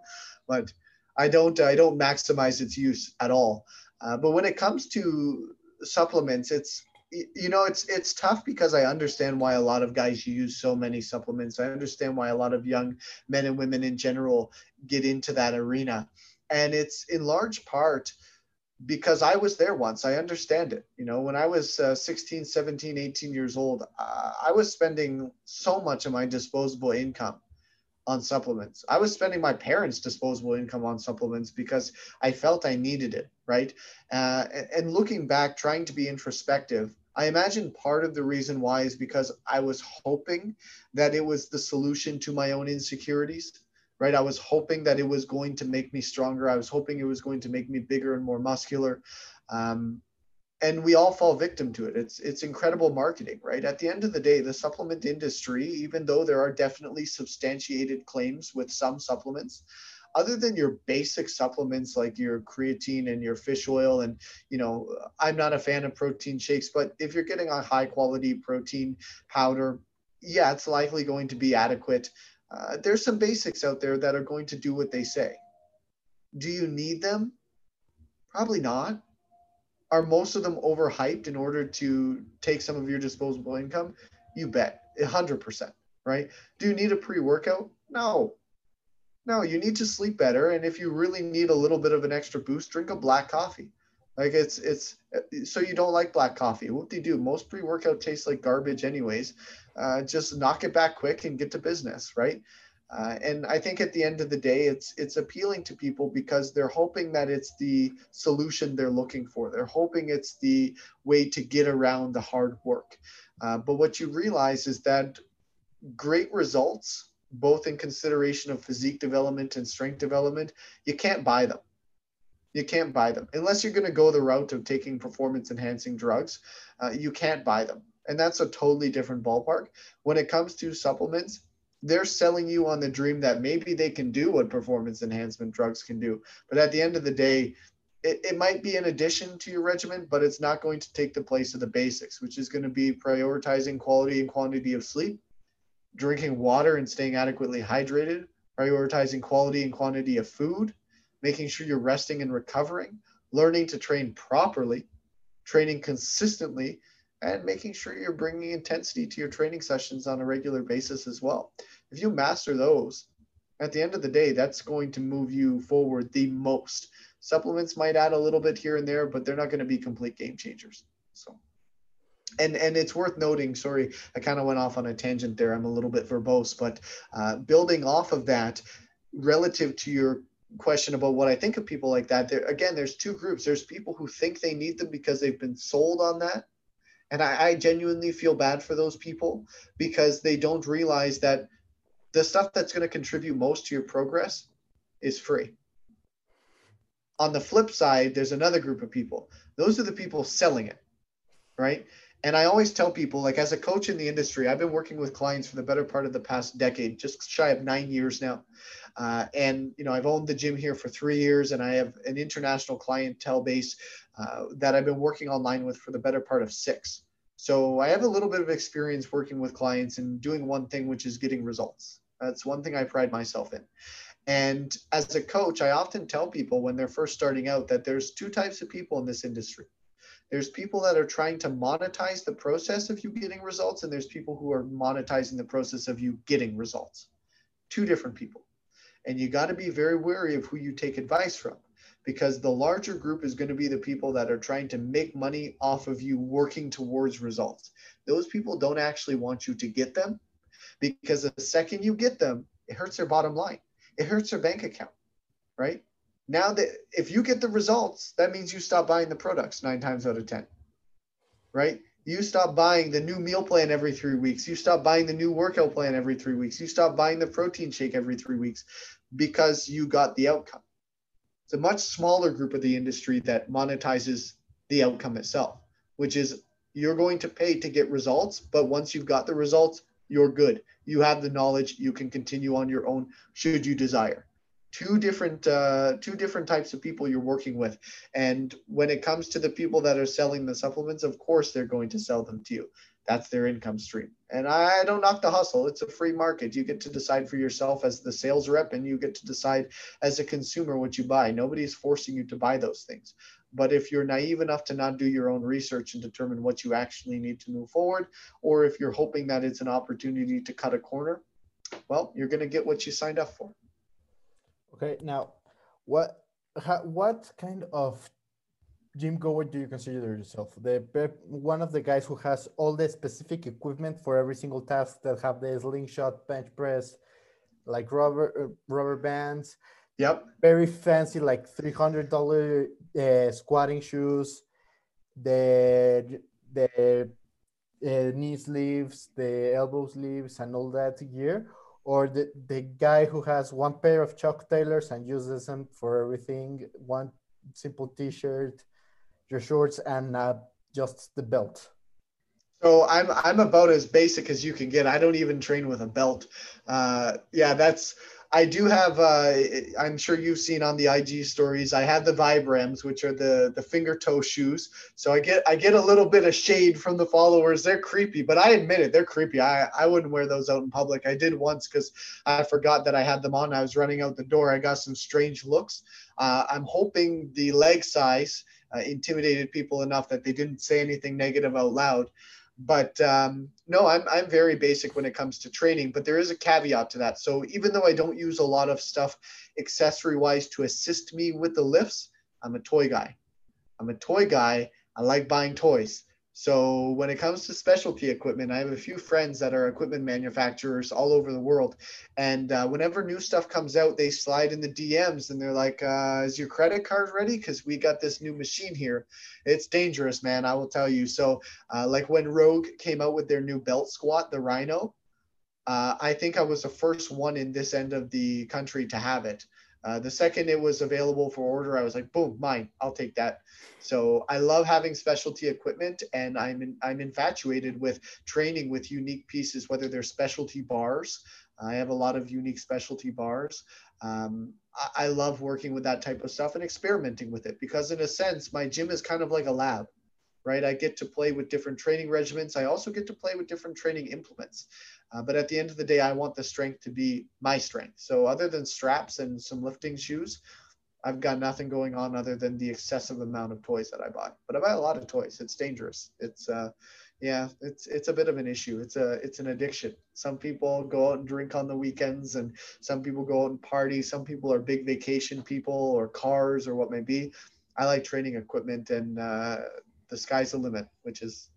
but I don't I don't maximize its use at all. Uh, but when it comes to supplements, it's you know it's it's tough because I understand why a lot of guys use so many supplements. I understand why a lot of young men and women in general get into that arena, and it's in large part because I was there once. I understand it. You know, when I was uh, 16, 17, 18 years old, uh, I was spending so much of my disposable income on supplements. I was spending my parents' disposable income on supplements because I felt I needed it, right? Uh, and looking back, trying to be introspective, I imagine part of the reason why is because I was hoping that it was the solution to my own insecurities right? I was hoping that it was going to make me stronger. I was hoping it was going to make me bigger and more muscular. Um, and we all fall victim to it. It's it's incredible marketing, right? At the end of the day, the supplement industry, even though there are definitely substantiated claims with some supplements, other than your basic supplements like your creatine and your fish oil and you know i'm not a fan of protein shakes but if you're getting a high quality protein powder yeah it's likely going to be adequate uh, there's some basics out there that are going to do what they say. Do you need them? Probably not. Are most of them overhyped in order to take some of your disposable income? You bet, 100%, right? Do you need a pre workout? No. No, you need to sleep better. And if you really need a little bit of an extra boost, drink a black coffee. Like it's it's so you don't like black coffee. What do you do? Most pre-workout tastes like garbage, anyways. Uh, just knock it back quick and get to business, right? Uh, and I think at the end of the day, it's it's appealing to people because they're hoping that it's the solution they're looking for. They're hoping it's the way to get around the hard work. Uh, but what you realize is that great results, both in consideration of physique development and strength development, you can't buy them you can't buy them unless you're going to go the route of taking performance enhancing drugs. Uh, you can't buy them, and that's a totally different ballpark. When it comes to supplements, they're selling you on the dream that maybe they can do what performance enhancement drugs can do. But at the end of the day, it, it might be an addition to your regimen, but it's not going to take the place of the basics, which is going to be prioritizing quality and quantity of sleep, drinking water and staying adequately hydrated, prioritizing quality and quantity of food, making sure you're resting and recovering, learning to train properly, training consistently, and making sure you're bringing intensity to your training sessions on a regular basis as well. If you master those, at the end of the day, that's going to move you forward the most. Supplements might add a little bit here and there, but they're not going to be complete game changers. So, and and it's worth noting. Sorry, I kind of went off on a tangent there. I'm a little bit verbose, but uh, building off of that, relative to your question about what I think of people like that, there again, there's two groups. There's people who think they need them because they've been sold on that and I, I genuinely feel bad for those people because they don't realize that the stuff that's going to contribute most to your progress is free. On the flip side, there's another group of people. Those are the people selling it, right? And I always tell people, like as a coach in the industry, I've been working with clients for the better part of the past decade, just shy of nine years now. Uh, and you know, I've owned the gym here for three years, and I have an international clientele base uh, that I've been working online with for the better part of six. So I have a little bit of experience working with clients and doing one thing, which is getting results. That's one thing I pride myself in. And as a coach, I often tell people when they're first starting out that there's two types of people in this industry. There's people that are trying to monetize the process of you getting results, and there's people who are monetizing the process of you getting results. Two different people. And you got to be very wary of who you take advice from because the larger group is going to be the people that are trying to make money off of you working towards results. Those people don't actually want you to get them because the second you get them, it hurts their bottom line. It hurts their bank account, right? Now that if you get the results, that means you stop buying the products nine times out of 10, right? You stop buying the new meal plan every three weeks. You stop buying the new workout plan every three weeks. You stop buying the protein shake every three weeks because you got the outcome it's a much smaller group of the industry that monetizes the outcome itself, which is you're going to pay to get results, but once you've got the results, you're good. You have the knowledge. You can continue on your own should you desire. Two different uh, two different types of people you're working with, and when it comes to the people that are selling the supplements, of course they're going to sell them to you that's their income stream. And I don't knock the hustle. It's a free market. You get to decide for yourself as the sales rep, and you get to decide as a consumer what you buy. Nobody's forcing you to buy those things. But if you're naive enough to not do your own research and determine what you actually need to move forward, or if you're hoping that it's an opportunity to cut a corner, well, you're going to get what you signed up for. Okay. Now, what what kind of gym goer do you consider yourself? The one of the guys who has all the specific equipment for every single task that have the slingshot, bench press, like rubber uh, rubber bands. Yep. Very fancy, like three hundred dollar uh, squatting shoes, the the uh, knee sleeves, the elbow sleeves, and all that gear. Or the, the guy who has one pair of Chuck Taylors and uses them for everything, one simple t-shirt, your shorts and uh, just the belt? So I'm I'm about as basic as you can get. I don't even train with a belt. Uh, yeah, that's I do have. Uh, I'm sure you've seen on the IG stories. I have the Vibrams, which are the the finger toe shoes. So I get I get a little bit of shade from the followers. They're creepy, but I admit it, they're creepy. I I wouldn't wear those out in public. I did once because I forgot that I had them on. I was running out the door. I got some strange looks. Uh, I'm hoping the leg size uh, intimidated people enough that they didn't say anything negative out loud. But um, no, I'm, I'm very basic when it comes to training, but there is a caveat to that. So even though I don't use a lot of stuff accessory wise to assist me with the lifts, I'm a toy guy. I'm a toy guy. I like buying toys. So when it comes to specialty equipment, I have a few friends that are equipment manufacturers all over the world, and uh, whenever new stuff comes out, they slide in the DMs and they're like, uh, "Is your credit card ready? Because we got this new machine here. It's dangerous, man. I will tell you." So, uh, like when Rogue came out with their new belt squat, the Rhino, uh, I think I was the first one in this end of the country to have it. Uh, the second it was available for order, I was like, boom, mine. I'll take that. So I love having specialty equipment, and I'm in, I'm infatuated with training with unique pieces, whether they're specialty bars, I have a lot of unique specialty bars. Um, I, I love working with that type of stuff and experimenting with it because, in a sense, my gym is kind of like a lab, right? I get to play with different training regimens. I also get to play with different training implements. Uh, but at the end of the day, I want the strength to be my strength. So, other than straps and some lifting shoes, I've got nothing going on other than the excessive amount of toys that I buy. But I buy a lot of toys. It's dangerous. It's uh, yeah, it's it's a bit of an issue. It's a it's an addiction. Some people go out and drink on the weekends, and some people go out and party. Some people are big vacation people, or cars, or what may be. I like training equipment, and uh, the sky's the limit. Which is,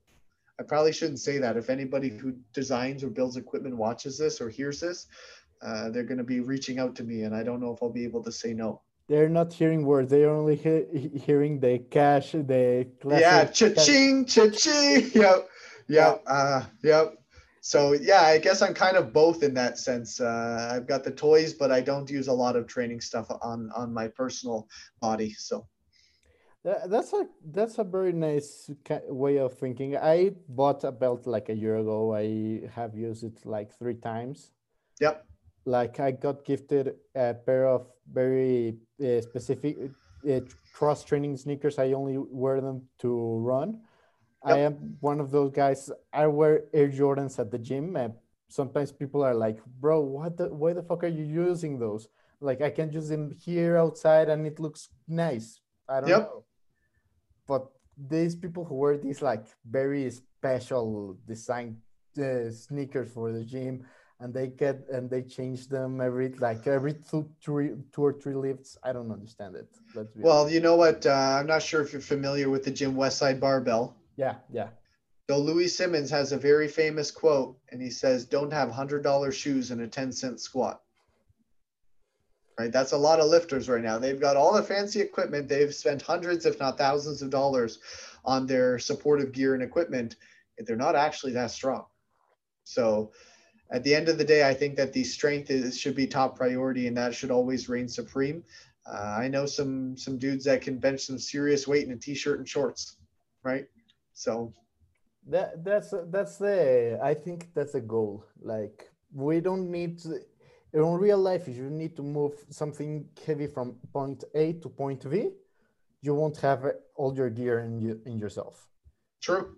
I probably shouldn't say that. If anybody who designs or builds equipment watches this or hears this, uh, they're going to be reaching out to me, and I don't know if I'll be able to say no. They're not hearing words. They're only he- hearing the cash, the yeah, cha-ching, cha-ching. Yep, yep, uh, yep. So yeah, I guess I'm kind of both in that sense. Uh, I've got the toys, but I don't use a lot of training stuff on on my personal body. So that's a that's a very nice way of thinking. I bought a belt like a year ago. I have used it like three times. Yep like I got gifted a pair of very uh, specific uh, cross training sneakers. I only wear them to run. Yep. I am one of those guys. I wear Air Jordans at the gym, and sometimes people are like, "Bro, what the? Why the fuck are you using those? Like, I can use them here outside, and it looks nice. I don't yep. know." But these people who wear these like very special design uh, sneakers for the gym, and they get and they change them every like every two, three, two or three lifts. I don't understand it. well, honest. you know what? Uh, I'm not sure if you're familiar with the Gym Westside barbell. Yeah, yeah. So Louie Simmons has a very famous quote, and he says, "Don't have hundred dollar shoes and a ten cent squat." Right, that's a lot of lifters right now. They've got all the fancy equipment. They've spent hundreds, if not thousands, of dollars on their supportive gear and equipment. They're not actually that strong. So at the end of the day, I think that the strength is, should be top priority, and that should always reign supreme. Uh, I know some some dudes that can bench some serious weight in a t-shirt and shorts, right? So that that's that's the I think that's a goal. Like we don't need to, in real life. If you need to move something heavy from point A to point V, you won't have all your gear in you, in yourself. True.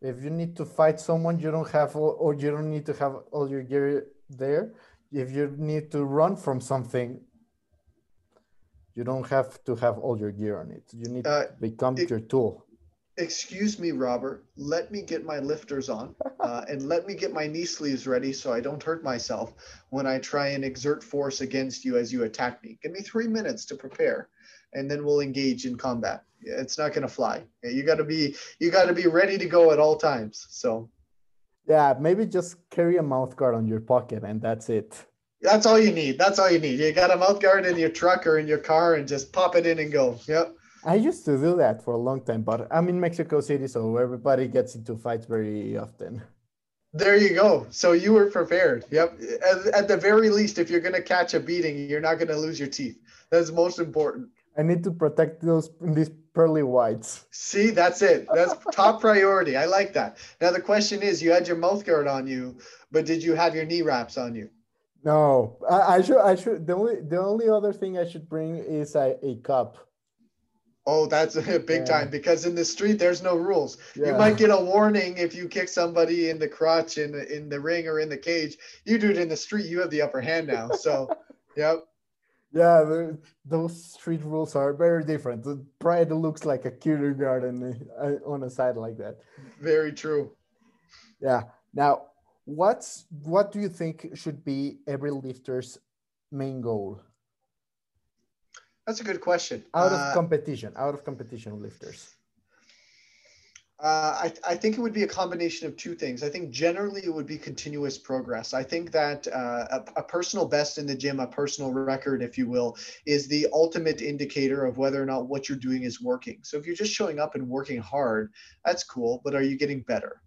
If you need to fight someone, you don't have, or you don't need to have all your gear there. If you need to run from something, you don't have to have all your gear on it. You need uh, to become it, your tool. Excuse me, Robert. Let me get my lifters on uh, and let me get my knee sleeves ready so I don't hurt myself when I try and exert force against you as you attack me. Give me three minutes to prepare and then we'll engage in combat it's not going to fly. You got to be you got to be ready to go at all times. So yeah, maybe just carry a mouth guard on your pocket and that's it. That's all you need. That's all you need. You got a mouth guard in your truck or in your car and just pop it in and go. Yep. I used to do that for a long time, but I'm in Mexico City, so everybody gets into fights very often. There you go. So you were prepared. Yep. At, at the very least, if you're going to catch a beating, you're not going to lose your teeth. That's most important. I need to protect those these pearly whites. See, that's it. That's top priority. I like that. Now the question is, you had your mouth guard on you, but did you have your knee wraps on you? No, I, I should. I should. The only the only other thing I should bring is a, a cup. Oh, that's a big yeah. time because in the street there's no rules. Yeah. You might get a warning if you kick somebody in the crotch in in the ring or in the cage. You do it in the street, you have the upper hand now. So, yep. Yeah, those street rules are very different. The Pride looks like a kindergarten uh, on a side like that. Very true. Yeah. Now, what's what do you think should be every lifter's main goal? That's a good question. Out of uh, competition, out of competition lifters. Uh, I, I think it would be a combination of two things. I think generally it would be continuous progress. I think that uh, a, a, personal best in the gym, a personal record, if you will, is the ultimate indicator of whether or not what you're doing is working. So if you're just showing up and working hard, that's cool, but are you getting better?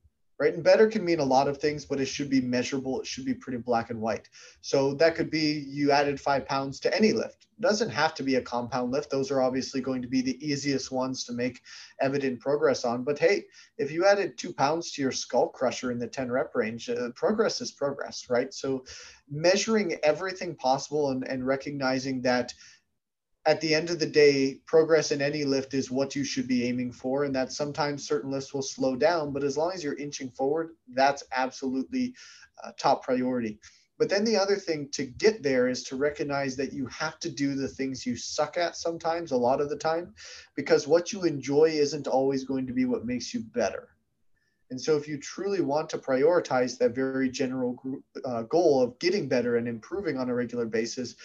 Right? And better can mean a lot of things, but it should be measurable. It should be pretty black and white. So that could be you added five pounds to any lift. It doesn't have to be a compound lift. Those are obviously going to be the easiest ones to make evident progress on. But hey, if you added two pounds to your skull crusher in the 10 rep range, uh, progress is progress, right? So measuring everything possible and, and recognizing that at the end of the day, progress in any lift is what you should be aiming for. And that sometimes certain lifts will slow down, but as long as you're inching forward, that's absolutely uh, top priority. But then the other thing to get there is to recognize that you have to do the things you suck at sometimes, a lot of the time, because what you enjoy isn't always going to be what makes you better. And so, if you truly want to prioritize that very general uh, goal of getting better and improving on a regular basis,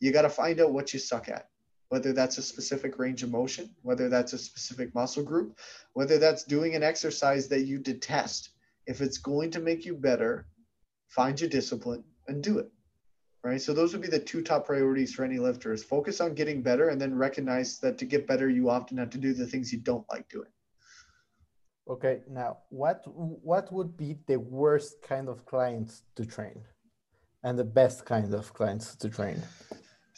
you got to find out what you suck at whether that's a specific range of motion, whether that's a specific muscle group, whether that's doing an exercise that you detest. If it's going to make you better, find your discipline and do it. Right. So those would be the two top priorities for any lifters. Focus on getting better and then recognize that to get better, you often have to do the things you don't like doing. Okay. Now what what would be the worst kind of clients to train and the best kind of clients to train?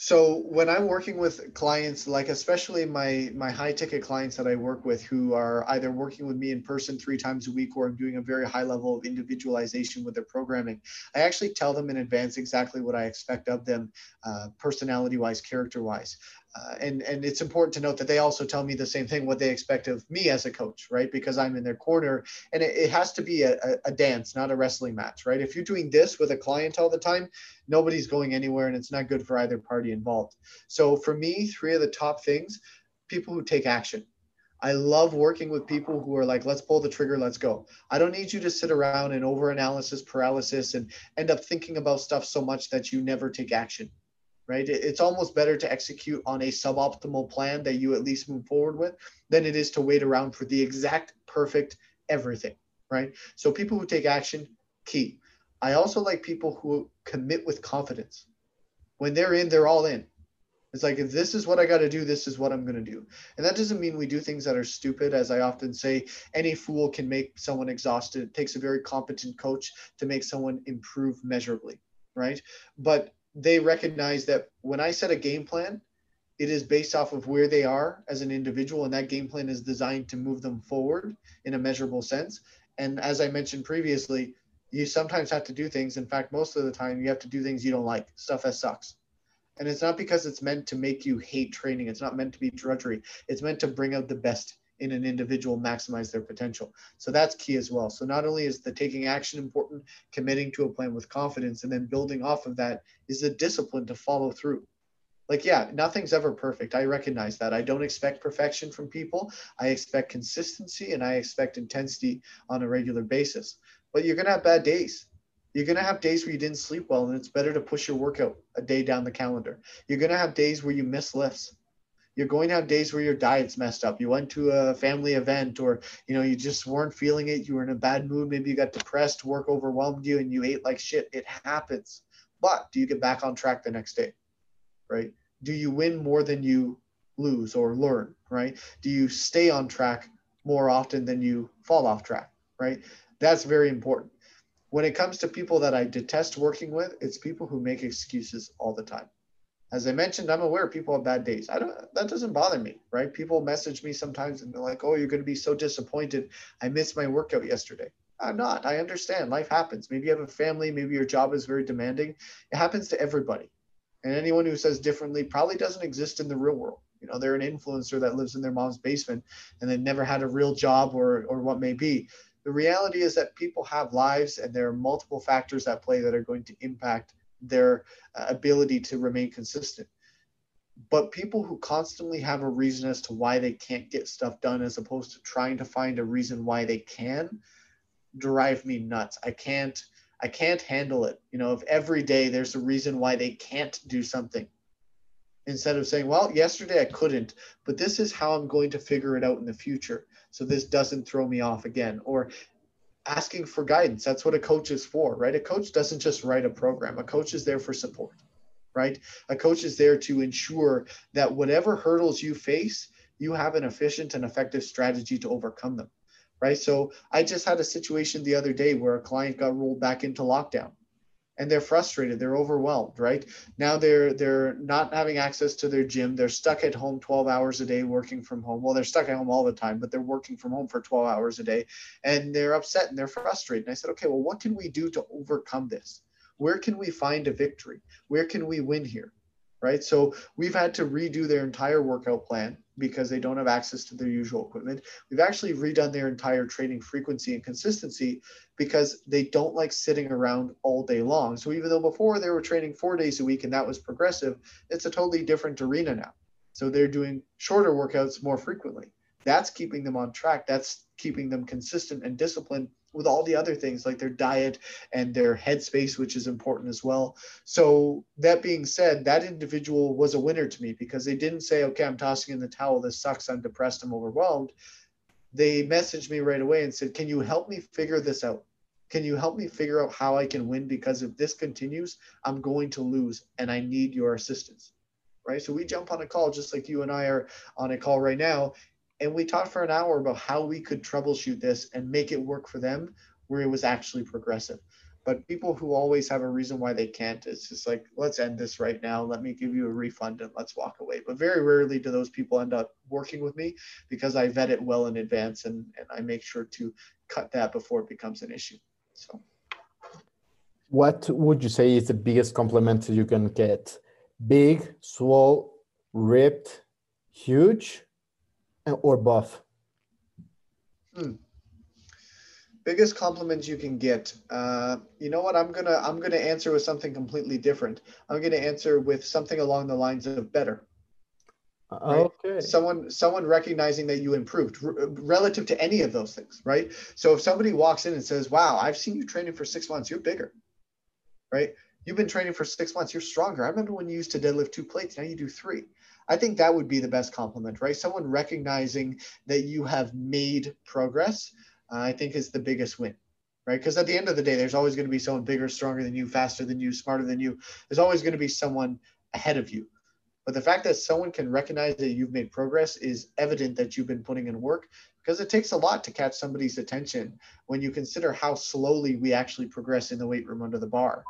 So when I'm working with clients, like especially my my high ticket clients that I work with, who are either working with me in person three times a week, or I'm doing a very high level of individualization with their programming, I actually tell them in advance exactly what I expect of them, uh, personality wise, character wise. Uh, and and it's important to note that they also tell me the same thing what they expect of me as a coach right? Because i'm in their corner and it, it has to be a, a, dance not a wrestling match right? If you're doing this with a client all the time nobody's going anywhere and it's not good for either party involved. So for me three of the top things people who take action. I love working with people who are like, let's pull the trigger, let's go. I don't need you to sit around and over analysis paralysis and end up thinking about stuff so much that you never take action right? It's almost better to execute on a suboptimal plan that you at least move forward with than it is to wait around for the exact perfect everything, right? So people who take action, key. I also like people who commit with confidence. When they're in, they're all in. It's like, if this is what I got to do, this is what I'm going to do. And that doesn't mean we do things that are stupid. As I often say, any fool can make someone exhausted. It takes a very competent coach to make someone improve measurably, right? But they recognize that when I set a game plan, it is based off of where they are as an individual, and that game plan is designed to move them forward in a measurable sense. And as I mentioned previously, you sometimes have to do things. In fact, most of the time, you have to do things you don't like, stuff that sucks. And it's not because it's meant to make you hate training. It's not meant to be drudgery. It's meant to bring out the best in an individual maximize their potential. So that's key as well. So not only is the taking action important, committing to a plan with confidence, and then building off of that is the discipline to follow through. Like, yeah, nothing's ever perfect. I recognize that. I don't expect perfection from people. I expect consistency and I expect intensity on a regular basis. But you're going to have bad days. You're going to have days where you didn't sleep well, and it's better to push your workout a day down the calendar. You're going to have days where you miss lifts you're going to have days where your diet's messed up. You went to a family event or, you know, you just weren't feeling it. You were in a bad mood. Maybe you got depressed, work overwhelmed you, and you ate like shit. It happens. But do you get back on track the next day? Right? Do you win more than you lose or learn? Right? Do you stay on track more often than you fall off track? Right? That's very important. When it comes to people that I detest working with, it's people who make excuses all the time as I mentioned, I'm aware people have bad days. I don't that doesn't bother me, right? People message me sometimes and they're like, "Oh, you're going to be so disappointed. I missed my workout yesterday." I'm not. I understand. Life happens. Maybe you have a family, maybe your job is very demanding. It happens to everybody. And anyone who says differently probably doesn't exist in the real world. You know, they're an influencer that lives in their mom's basement and they never had a real job or or what may be. The reality is that people have lives and there are multiple factors at play that are going to impact their uh, ability to remain consistent. But people who constantly have a reason as to why they can't get stuff done, as opposed to trying to find a reason why they can, drive me nuts. I can't. I can't handle it. You know, if every day there's a reason why they can't do something, instead of saying, well, yesterday I couldn't, but this is how I'm going to figure it out in the future. So this doesn't throw me off again. Or asking for guidance. That's what a coach is for, right? A coach doesn't just write a program, a coach is there for support, right? A coach is there to ensure that whatever hurdles you face, you have an efficient and effective strategy to overcome them, right? So I just had a situation the other day where a client got rolled back into lockdown and they're frustrated they're overwhelmed right? Now they're they're not having access to their gym they're stuck at home 12 hours a day working from home. Well they're stuck at home all the time but they're working from home for 12 hours a day and they're upset and they're frustrated. And i said okay well what can we do to overcome this? Where can we find a victory? Where can we win here? Right? So we've had to redo their entire workout plan because they don't have access to their usual equipment. We've actually redone their entire training frequency and consistency because they don't like sitting around all day long. So even though before they were training four days a week and that was progressive, it's a totally different arena now. So they're doing shorter workouts more frequently. That's keeping them on track. That's keeping them consistent and disciplined with all the other things like their diet and their headspace, which is important as well. So, that being said, that individual was a winner to me because they didn't say, okay, I'm tossing in the towel. This sucks. I'm depressed. I'm overwhelmed. They messaged me right away and said, can you help me figure this out? Can you help me figure out how I can win? Because if this continues, I'm going to lose and I need your assistance. Right. So we jump on a call just like you and I are on a call right now and we talked for an hour about how we could troubleshoot this and make it work for them where it was actually progressive. But people who always have a reason why they can't it's just like let's end this right now. Let me give you a refund and let's walk away. But very rarely do those people end up working with me because i vet it well in advance and, and i make sure to cut that before it becomes an issue so. What would you say is the biggest compliment you can get? Big swole ripped huge or buff? Hmm. Biggest compliment you can get. Uh, you know what? I'm gonna I'm gonna answer with something completely different. I'm gonna answer with something along the lines of better. Right? Okay. Someone someone recognizing that you improved relative to any of those things, right? So if somebody walks in and says, "Wow, I've seen you training for six months. You're bigger," right? You've been training for six months. You're stronger. I remember when you used to deadlift two plates. Now you do three. I think that would be the best compliment, right? Someone recognizing that you have made progress, uh, I think is the biggest win, right? Because at the end of the day, there's always going to be someone bigger, stronger than you, faster than you, smarter than you. There's always going to be someone ahead of you. But the fact that someone can recognize that you've made progress is evident that you've been putting in work because it takes a lot to catch somebody's attention when you consider how slowly we actually progress in the weight room under the bar.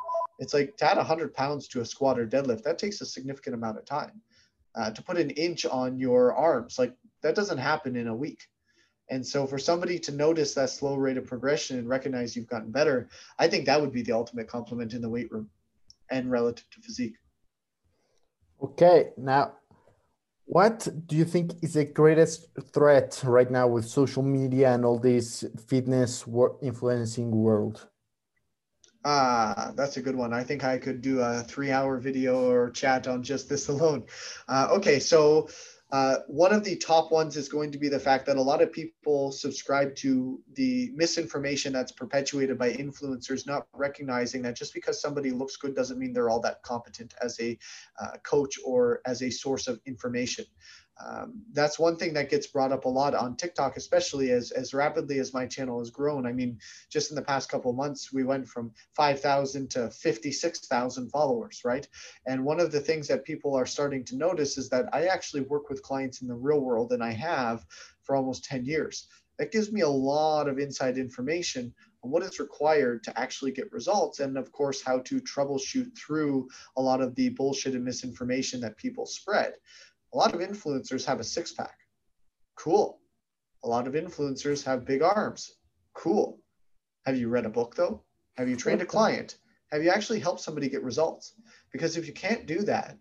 It's like to add 100 pounds to a squat or deadlift, that takes a significant amount of time uh, to put an inch on your arms. Like that doesn't happen in a week. And so for somebody to notice that slow rate of progression and recognize you've gotten better, I think that would be the ultimate compliment in the weight room and relative to physique. Okay, now what do you think is the greatest threat right now with social media and all this fitness influencing world? Ah, that's a good one. I think I could do a three hour video or chat on just this alone. Uh, okay, so uh, one of the top ones is going to be the fact that a lot of people subscribe to the misinformation that's perpetuated by influencers, not recognizing that just because somebody looks good doesn't mean they're all that competent as a uh, coach or as a source of information. Um, that's one thing that gets brought up a lot on TikTok, especially as as rapidly as my channel has grown. I mean, just in the past couple months, we went from 5,000 to 56,000 followers, right? And one of the things that people are starting to notice is that I actually work with clients in the real world, and I have for almost 10 years. That gives me a lot of inside information on what is required to actually get results, and of course, how to troubleshoot through a lot of the bullshit and misinformation that people spread. A lot of influencers have a six pack. Cool. A lot of influencers have big arms. Cool. Have you read a book though? Have you trained a client? Have you actually helped somebody get results? Because if you can't do that,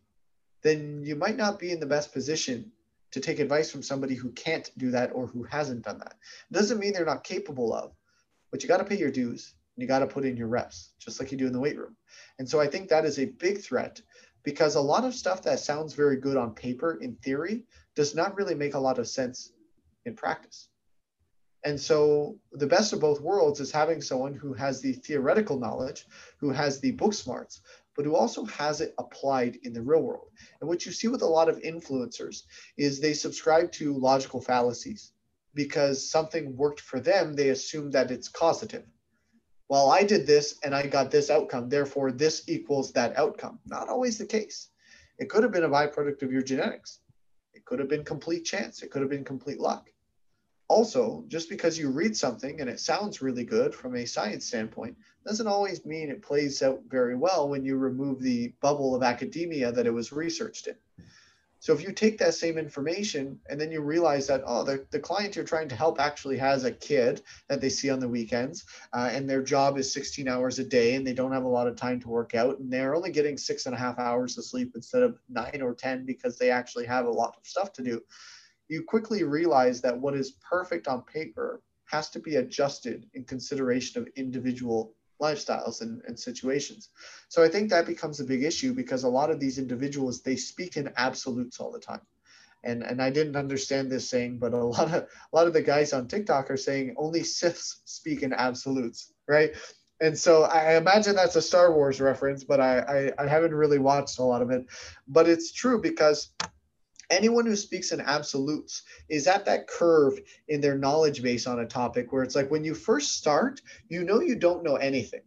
then you might not be in the best position to take advice from somebody who can't do that or who hasn't done that. It doesn't mean they're not capable of, but you got to pay your dues. And you got to put in your reps, just like you do in the weight room. And so I think that is a big threat because a lot of stuff that sounds very good on paper in theory does not really make a lot of sense in practice. And so the best of both worlds is having someone who has the theoretical knowledge, who has the book smarts, but who also has it applied in the real world. And what you see with a lot of influencers is they subscribe to logical fallacies because something worked for them, they assume that it's causative well, I did this and I got this outcome, therefore this equals that outcome. Not always the case. It could have been a byproduct of your genetics. It could have been complete chance. It could have been complete luck. also, just because you read something and it sounds really good from a science standpoint, doesn't always mean it plays out very well when you remove the bubble of academia that it was researched in. So if you take that same information and then you realize that, oh, the, the client you're trying to help actually has a kid that they see on the weekends uh, and their job is 16 hours a day and they don't have a lot of time to work out and they're only getting six and a half hours of sleep instead of nine or 10 because they actually have a lot of stuff to do, you quickly realize that what is perfect on paper has to be adjusted in consideration of individual lifestyles and, and situations. So I think that becomes a big issue because a lot of these individuals they speak in absolutes all the time. And, and I didn't understand this saying, but a lot of a lot of the guys on TikTok are saying only Siths speak in absolutes, right? And so I imagine that's a Star Wars reference, but I, I, I haven't really watched a lot of it. But it's true because anyone who speaks in absolutes is at that curve in their knowledge base on a topic where it's like when you first start, you know you don't know anything.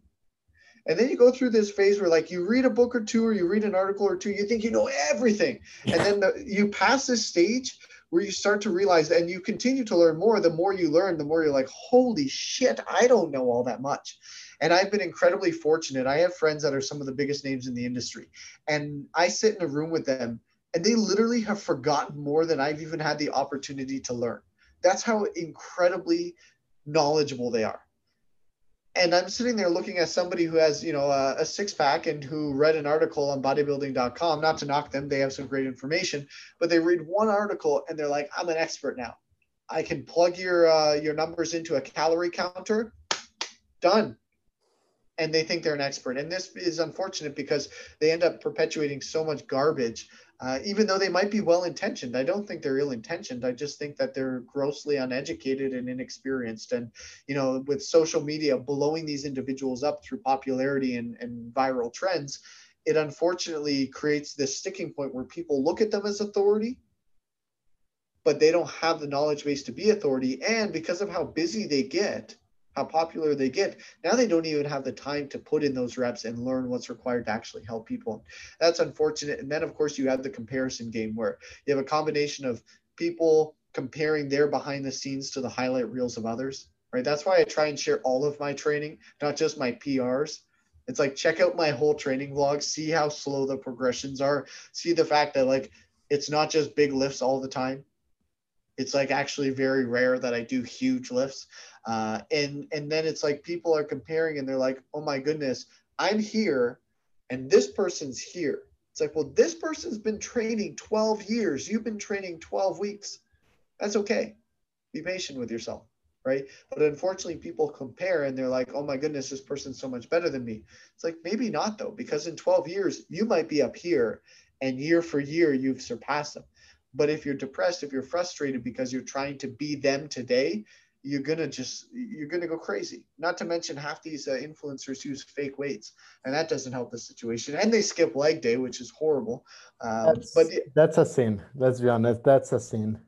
And then you go through this phase where like you read a book or two or you read an article or two, you think you know everything. Yeah. And then the, you pass this stage where you start to realize and you continue to learn more. The more you learn, the more you're like, holy shit, I don't know all that much. And I've been incredibly fortunate. I have friends that are some of the biggest names in the industry. And I sit in a room with them and they literally have forgotten more than I've even had the opportunity to learn. That's how incredibly knowledgeable they are. And I'm sitting there looking at somebody who has, you know, a, a six pack and who read an article on bodybuilding.com. Not to knock them, they have some great information, but they read one article and they're like, "I'm an expert now. I can plug your uh, your numbers into a calorie counter. Done." and they think they're an expert. And this is unfortunate because they end up perpetuating so much garbage uh, even though they might be well intentioned. I don't think they're ill intentioned. I just think that they're grossly uneducated and inexperienced. And, you know, with social media blowing these individuals up through popularity and, and viral trends, it unfortunately creates this sticking point where people look at them as authority, but they don't have the knowledge base to be authority. And because of how busy they get, how popular they get. Now they don't even have the time to put in those reps and learn what's required to actually help people. That's unfortunate. And then, of course, you have the comparison game where you have a combination of people comparing their behind the scenes to the highlight reels of others, right? That's why I try and share all of my training, not just my PRs. It's like check out my whole training vlog, see how slow the progressions are, see the fact that like it's not just big lifts all the time. It's like actually very rare that I do huge lifts. Uh, and and then it's like people are comparing and they're like, oh my goodness, I'm here, and this person's here. It's like, well, this person's been training 12 years. You've been training 12 weeks. That's okay. Be patient with yourself, right? But unfortunately, people compare and they're like, oh my goodness, this person's so much better than me. It's like, maybe not though, because in 12 years, you might be up here and year for year, you've surpassed them. But if you're depressed, if you're frustrated because you're trying to be them today, you're gonna just you're gonna go crazy. Not to mention half these uh, influencers use fake weights, and that doesn't help the situation. And they skip leg day, which is horrible. Um, that's, but that's a sin. Let's be honest. That's a sin.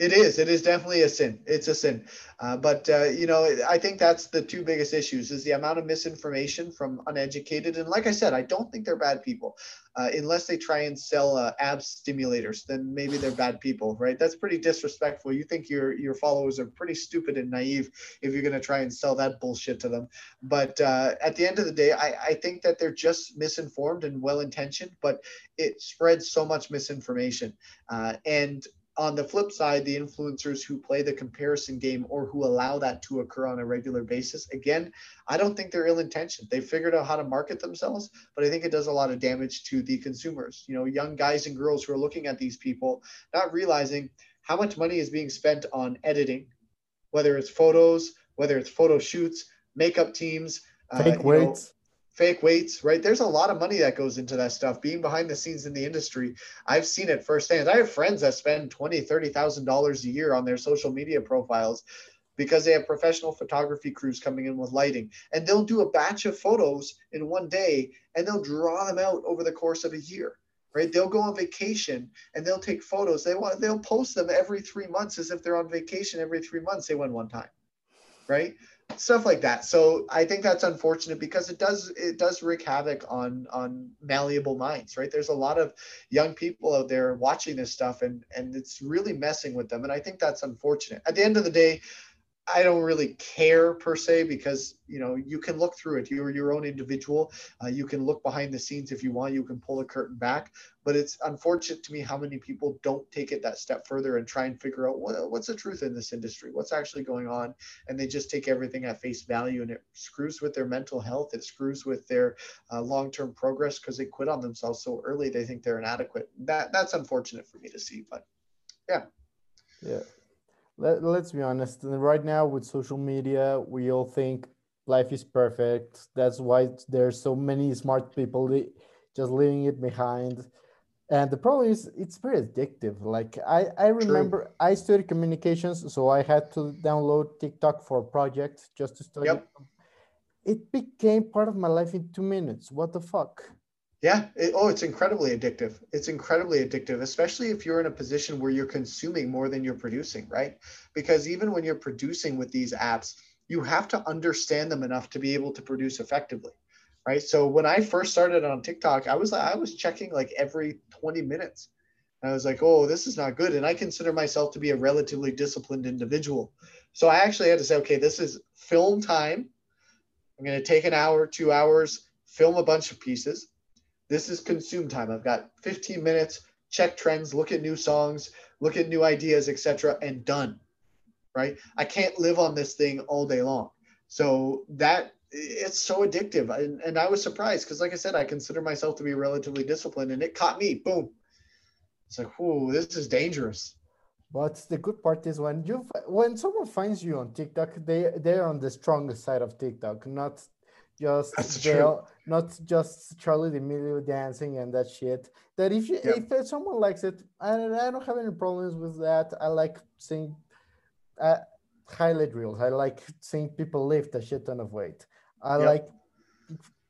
It is. It is definitely a sin. It's a sin. Uh, but uh, you know, I think that's the two biggest issues: is the amount of misinformation from uneducated. And like I said, I don't think they're bad people, uh, unless they try and sell uh, ab stimulators. Then maybe they're bad people, right? That's pretty disrespectful. You think your your followers are pretty stupid and naive if you're going to try and sell that bullshit to them. But uh, at the end of the day, I, I think that they're just misinformed and well intentioned, but it spreads so much misinformation. Uh, and on the flip side, the influencers who play the comparison game or who allow that to occur on a regular basis, again, I don't think they're ill intentioned. They figured out how to market themselves, but I think it does a lot of damage to the consumers. You know, young guys and girls who are looking at these people, not realizing how much money is being spent on editing, whether it's photos, whether it's photo shoots, makeup teams, fake uh, weights. Know, fake weights, right? There's a lot of money that goes into that stuff. Being behind the scenes in the industry, I've seen it firsthand. I have friends that spend twenty, thirty thousand dollars a year on their social media profiles because they have professional photography crews coming in with lighting, and they'll do a batch of photos in one day, and they'll draw them out over the course of a year. Right? They'll go on vacation and they'll take photos. They want they'll post them every three months as if they're on vacation every three months. They went one time, right? Stuff like that. So I think that's unfortunate because it does it does wreak havoc on on malleable minds, right? There's a lot of young people out there watching this stuff and and it's really messing with them. And I think that's unfortunate. At the end of the day, I don't really care per se because you know you can look through it. You're your own individual. Uh, you can look behind the scenes if you want. You can pull a curtain back. But it's unfortunate to me how many people don't take it that step further and try and figure out what, what's the truth in this industry, what's actually going on, and they just take everything at face value, and it screws with their mental health. It screws with their uh, long-term progress because they quit on themselves so early. They think they're inadequate. That that's unfortunate for me to see. But yeah. Yeah let, let's be honest right now with social media we all think life is perfect. That's why there's so many smart people just leaving it behind. And the problem is it's very addictive. Like i i remember True. i studied communications so i had to download tiktok for a project just to study. Yep. it became part of my life in two minutes. What the fuck yeah. It, oh, it's incredibly addictive. It's incredibly addictive, especially if you're in a position where you're consuming more than you're producing, right? Because even when you're producing with these apps, you have to understand them enough to be able to produce effectively, right? So when I first started on TikTok, I was I was checking like every 20 minutes. And I was like, oh, this is not good. And I consider myself to be a relatively disciplined individual. So I actually had to say, okay, this is film time. I'm going to take an hour, two hours, film a bunch of pieces this is consume time. I've got 15 minutes, check trends, look at new songs, look at new ideas, etc., and done. Right? I can't live on this thing all day long. So that it's so addictive. And, and I was surprised because, like I said, I consider myself to be relatively disciplined, and it caught me. Boom. It's like, whoa, this is dangerous. But the good part is when you when someone finds you on TikTok, they they're on the strongest side of TikTok, not just not just Charli D'Amelio dancing and that shit. That if you, yeah. if someone likes it, I, I don't have any problems with that. I like seeing uh, highlight reels. I like seeing people lift a shit ton of weight. I yeah. like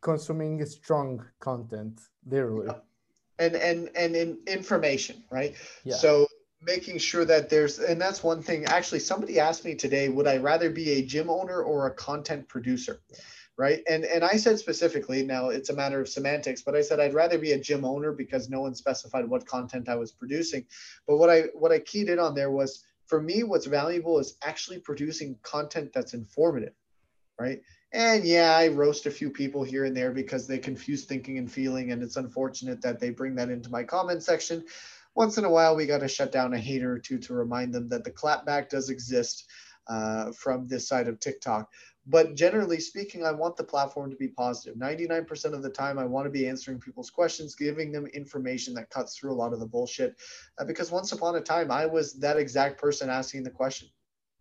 consuming strong content, literally. Yeah. And and and in information, right? Yeah. So making sure that there's and that's one thing actually somebody asked me today would i rather be a gym owner or a content producer yeah right? And and I said specifically, now it's a matter of semantics, but I said I'd rather be a gym owner because no one specified what content I was producing. But what I what I keyed in on there was for me, what's valuable is actually producing content that's informative, right? And yeah, I roast a few people here and there because they confuse thinking and feeling, and it's unfortunate that they bring that into my comment section. Once in a while, we got to shut down a hater or two to remind them that the clapback does exist uh, from this side of TikTok. But generally speaking, I want the platform to be positive. 99% of the time, I want to be answering people's questions, giving them information that cuts through a lot of the bullshit. Uh, because once upon a time, I was that exact person asking the question.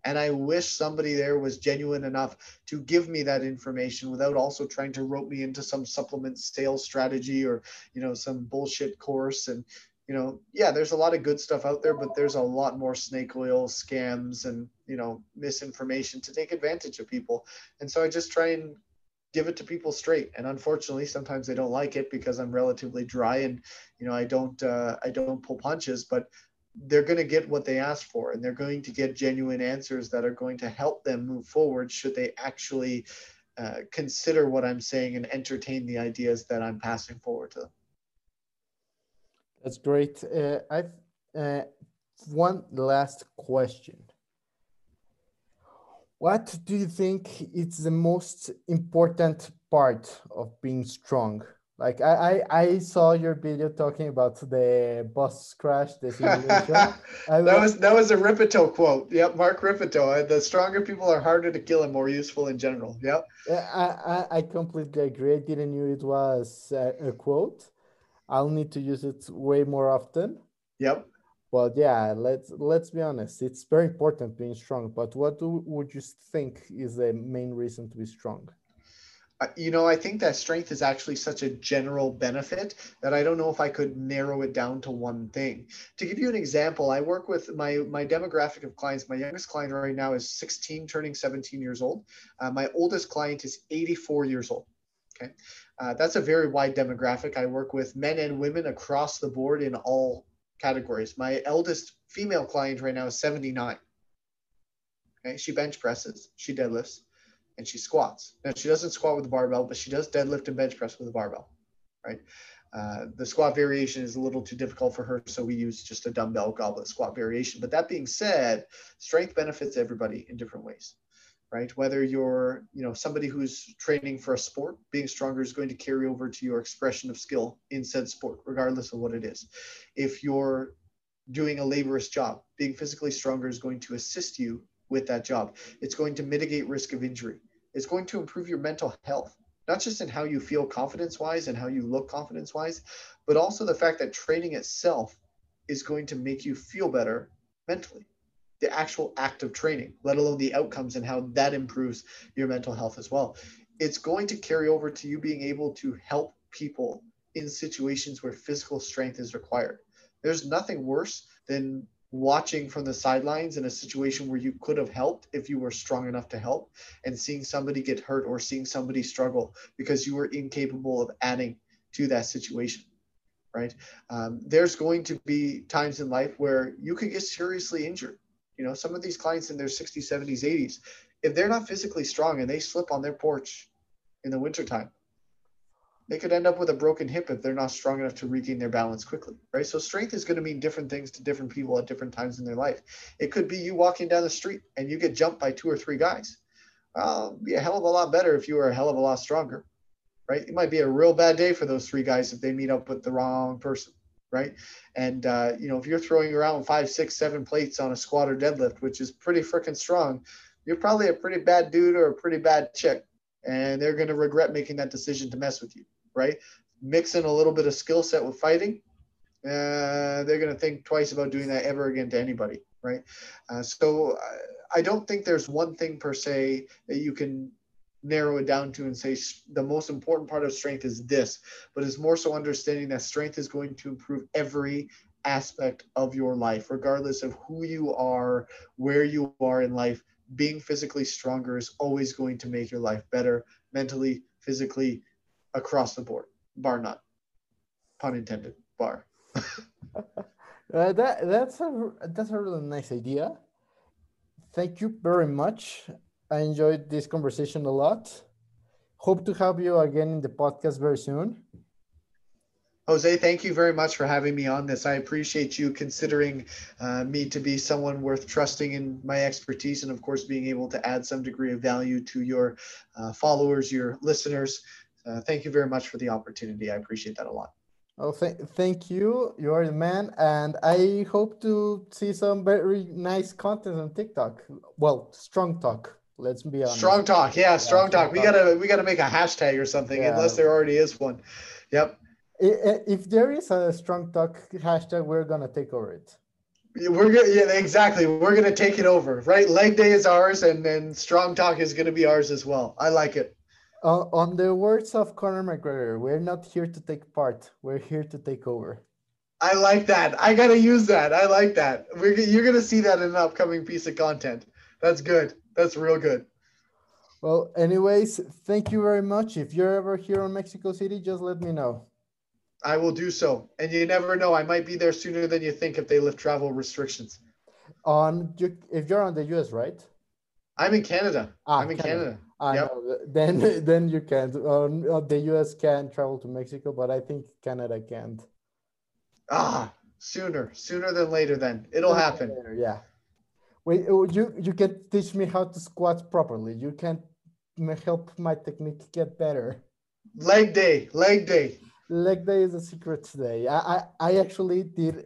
And I wish somebody there was genuine enough to give me that information without also trying to rope me into some supplement sales strategy or, you know, some bullshit course. And, you know, yeah, there's a lot of good stuff out there, but there's a lot more snake oil scams and, you know, misinformation to take advantage of people. And so I just try and give it to people straight. And unfortunately, sometimes they don't like it because I'm relatively dry and, you know, I don't, uh, I don't pull punches, but they're going to get what they ask for and they're going to get genuine answers that are going to help them move forward should they actually uh, consider what I'm saying and entertain the ideas that I'm passing forward to them. That's great. Uh, I've uh, one last question. What do you think is the most important part of being strong? Like I, I, I saw your video talking about the bus crash, the that was that was a Rippetoe quote. Yep, Mark Rippetoe. The stronger people are harder to kill and more useful in general. Yep. I, I, I completely agree. I didn't know it was a, a quote. I'll need to use it way more often. Yep. But yeah, let's let's be honest. It's very important being strong. But what do, would you think is the main reason to be strong? Uh, you know, I think that strength is actually such a general benefit that I don't know if I could narrow it down to one thing. To give you an example, I work with my my demographic of clients. My youngest client right now is 16, turning 17 years old. Uh, my oldest client is 84 years old. Okay. Uh, that's a very wide demographic. I work with men and women across the board in all categories. My eldest female client right now is 79. Okay, she bench presses, she deadlifts, and she squats. Now she doesn't squat with the barbell, but she does deadlift and bench press with a barbell, right? Uh, the squat variation is a little too difficult for her, so we use just a dumbbell goblet squat variation. But that being said, strength benefits everybody in different ways, right? Whether you're, you know, somebody who's training for a sport, being stronger is going to carry over to your expression of skill in said sport, regardless of what it is. If you're doing a laborious job, being physically stronger is going to assist you with that job. It's going to mitigate risk of injury. It's going to improve your mental health not just in how you feel confidence wise and how you look confidence wise, but also the fact that training itself is going to make you feel better mentally. The actual act of training, let alone the outcomes and how that improves your mental health as well. It's going to carry over to you being able to help people in situations where physical strength is required. There's nothing worse than watching from the sidelines in a situation where you could have helped if you were strong enough to help and seeing somebody get hurt or seeing somebody struggle because you were incapable of adding to that situation right um, there's going to be times in life where you could get seriously injured you know some of these clients in their 60s 70s 80s if they're not physically strong and they slip on their porch in the wintertime they could end up with a broken hip if they're not strong enough to regain their balance quickly, right? So strength is going to mean different things to different people at different times in their life. It could be you walking down the street and you get jumped by two or three guys. Well, be a hell of a lot better if you were a hell of a lot stronger, right? It might be a real bad day for those three guys if they meet up with the wrong person, right? And uh, you know, if you're throwing around five, six, seven plates on a squat or deadlift, which is pretty freaking strong, you're probably a pretty bad dude or a pretty bad chick, and they're going to regret making that decision to mess with you right? Mix in a little bit of skill set with fighting, uh, they're going to think twice about doing that ever again to anybody, right? Uh, so I don't think there's one thing per se that you can narrow it down to and say the most important part of strength is this, but it's more so understanding that strength is going to improve every aspect of your life, regardless of who you are, where you are in life. Being physically stronger is always going to make your life better mentally, physically, across the board, bar none. Pun intended, bar. uh, that that's a that's a really nice idea. Thank you very much. I enjoyed this conversation a lot. Hope to have you again in the podcast very soon. Jose, thank you very much for having me on this. I appreciate you considering uh, me to be someone worth trusting in my expertise and, of course, being able to add some degree of value to your uh, followers, your listeners uh, thank you very much for the opportunity. I appreciate that a lot. Oh, th- thank you. You are the man, and I hope to see some very nice content on TikTok. Well, strong talk. Let's be honest. Strong talk, yeah, strong yeah, talk. Strong we talk. gotta we gotta make a hashtag or something, yeah. unless there already is one. Yep. If there is a strong talk hashtag, we're gonna take over it. We're gonna yeah, exactly. We're gonna take it over, right? Leg day is ours, and then strong talk is gonna be ours as well. I like it. Uh, on the words of Conor McGregor, we're not here to take part. We're here to take over. I like that. I gotta use that. I like that. We're, you're gonna see that in an upcoming piece of content. That's good. That's real good. Well, anyways, thank you very much. If you're ever here in Mexico City, just let me know. I will do so. And you never know. I might be there sooner than you think if they lift travel restrictions. On if you're on the US, right? I'm in Canada. Ah, I'm in Canada. Canada. I yep. know. Then then you can't. Uh, the US can travel to Mexico, but I think Canada can't. Ah, sooner, sooner than later. Then it'll sooner happen. Later, yeah. Wait, you you can teach me how to squat properly. You can help my technique get better. Leg day, leg day. Leg day is a secret today. I I, I actually did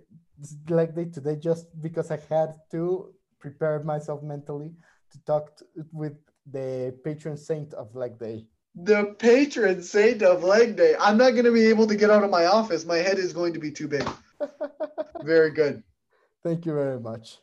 leg day today just because I had to prepare myself mentally to talk to, with the patron saint of leg day. The patron saint of leg day. I'm not going to be able to get out of my office. My head is going to be too big. very good. Thank you very much.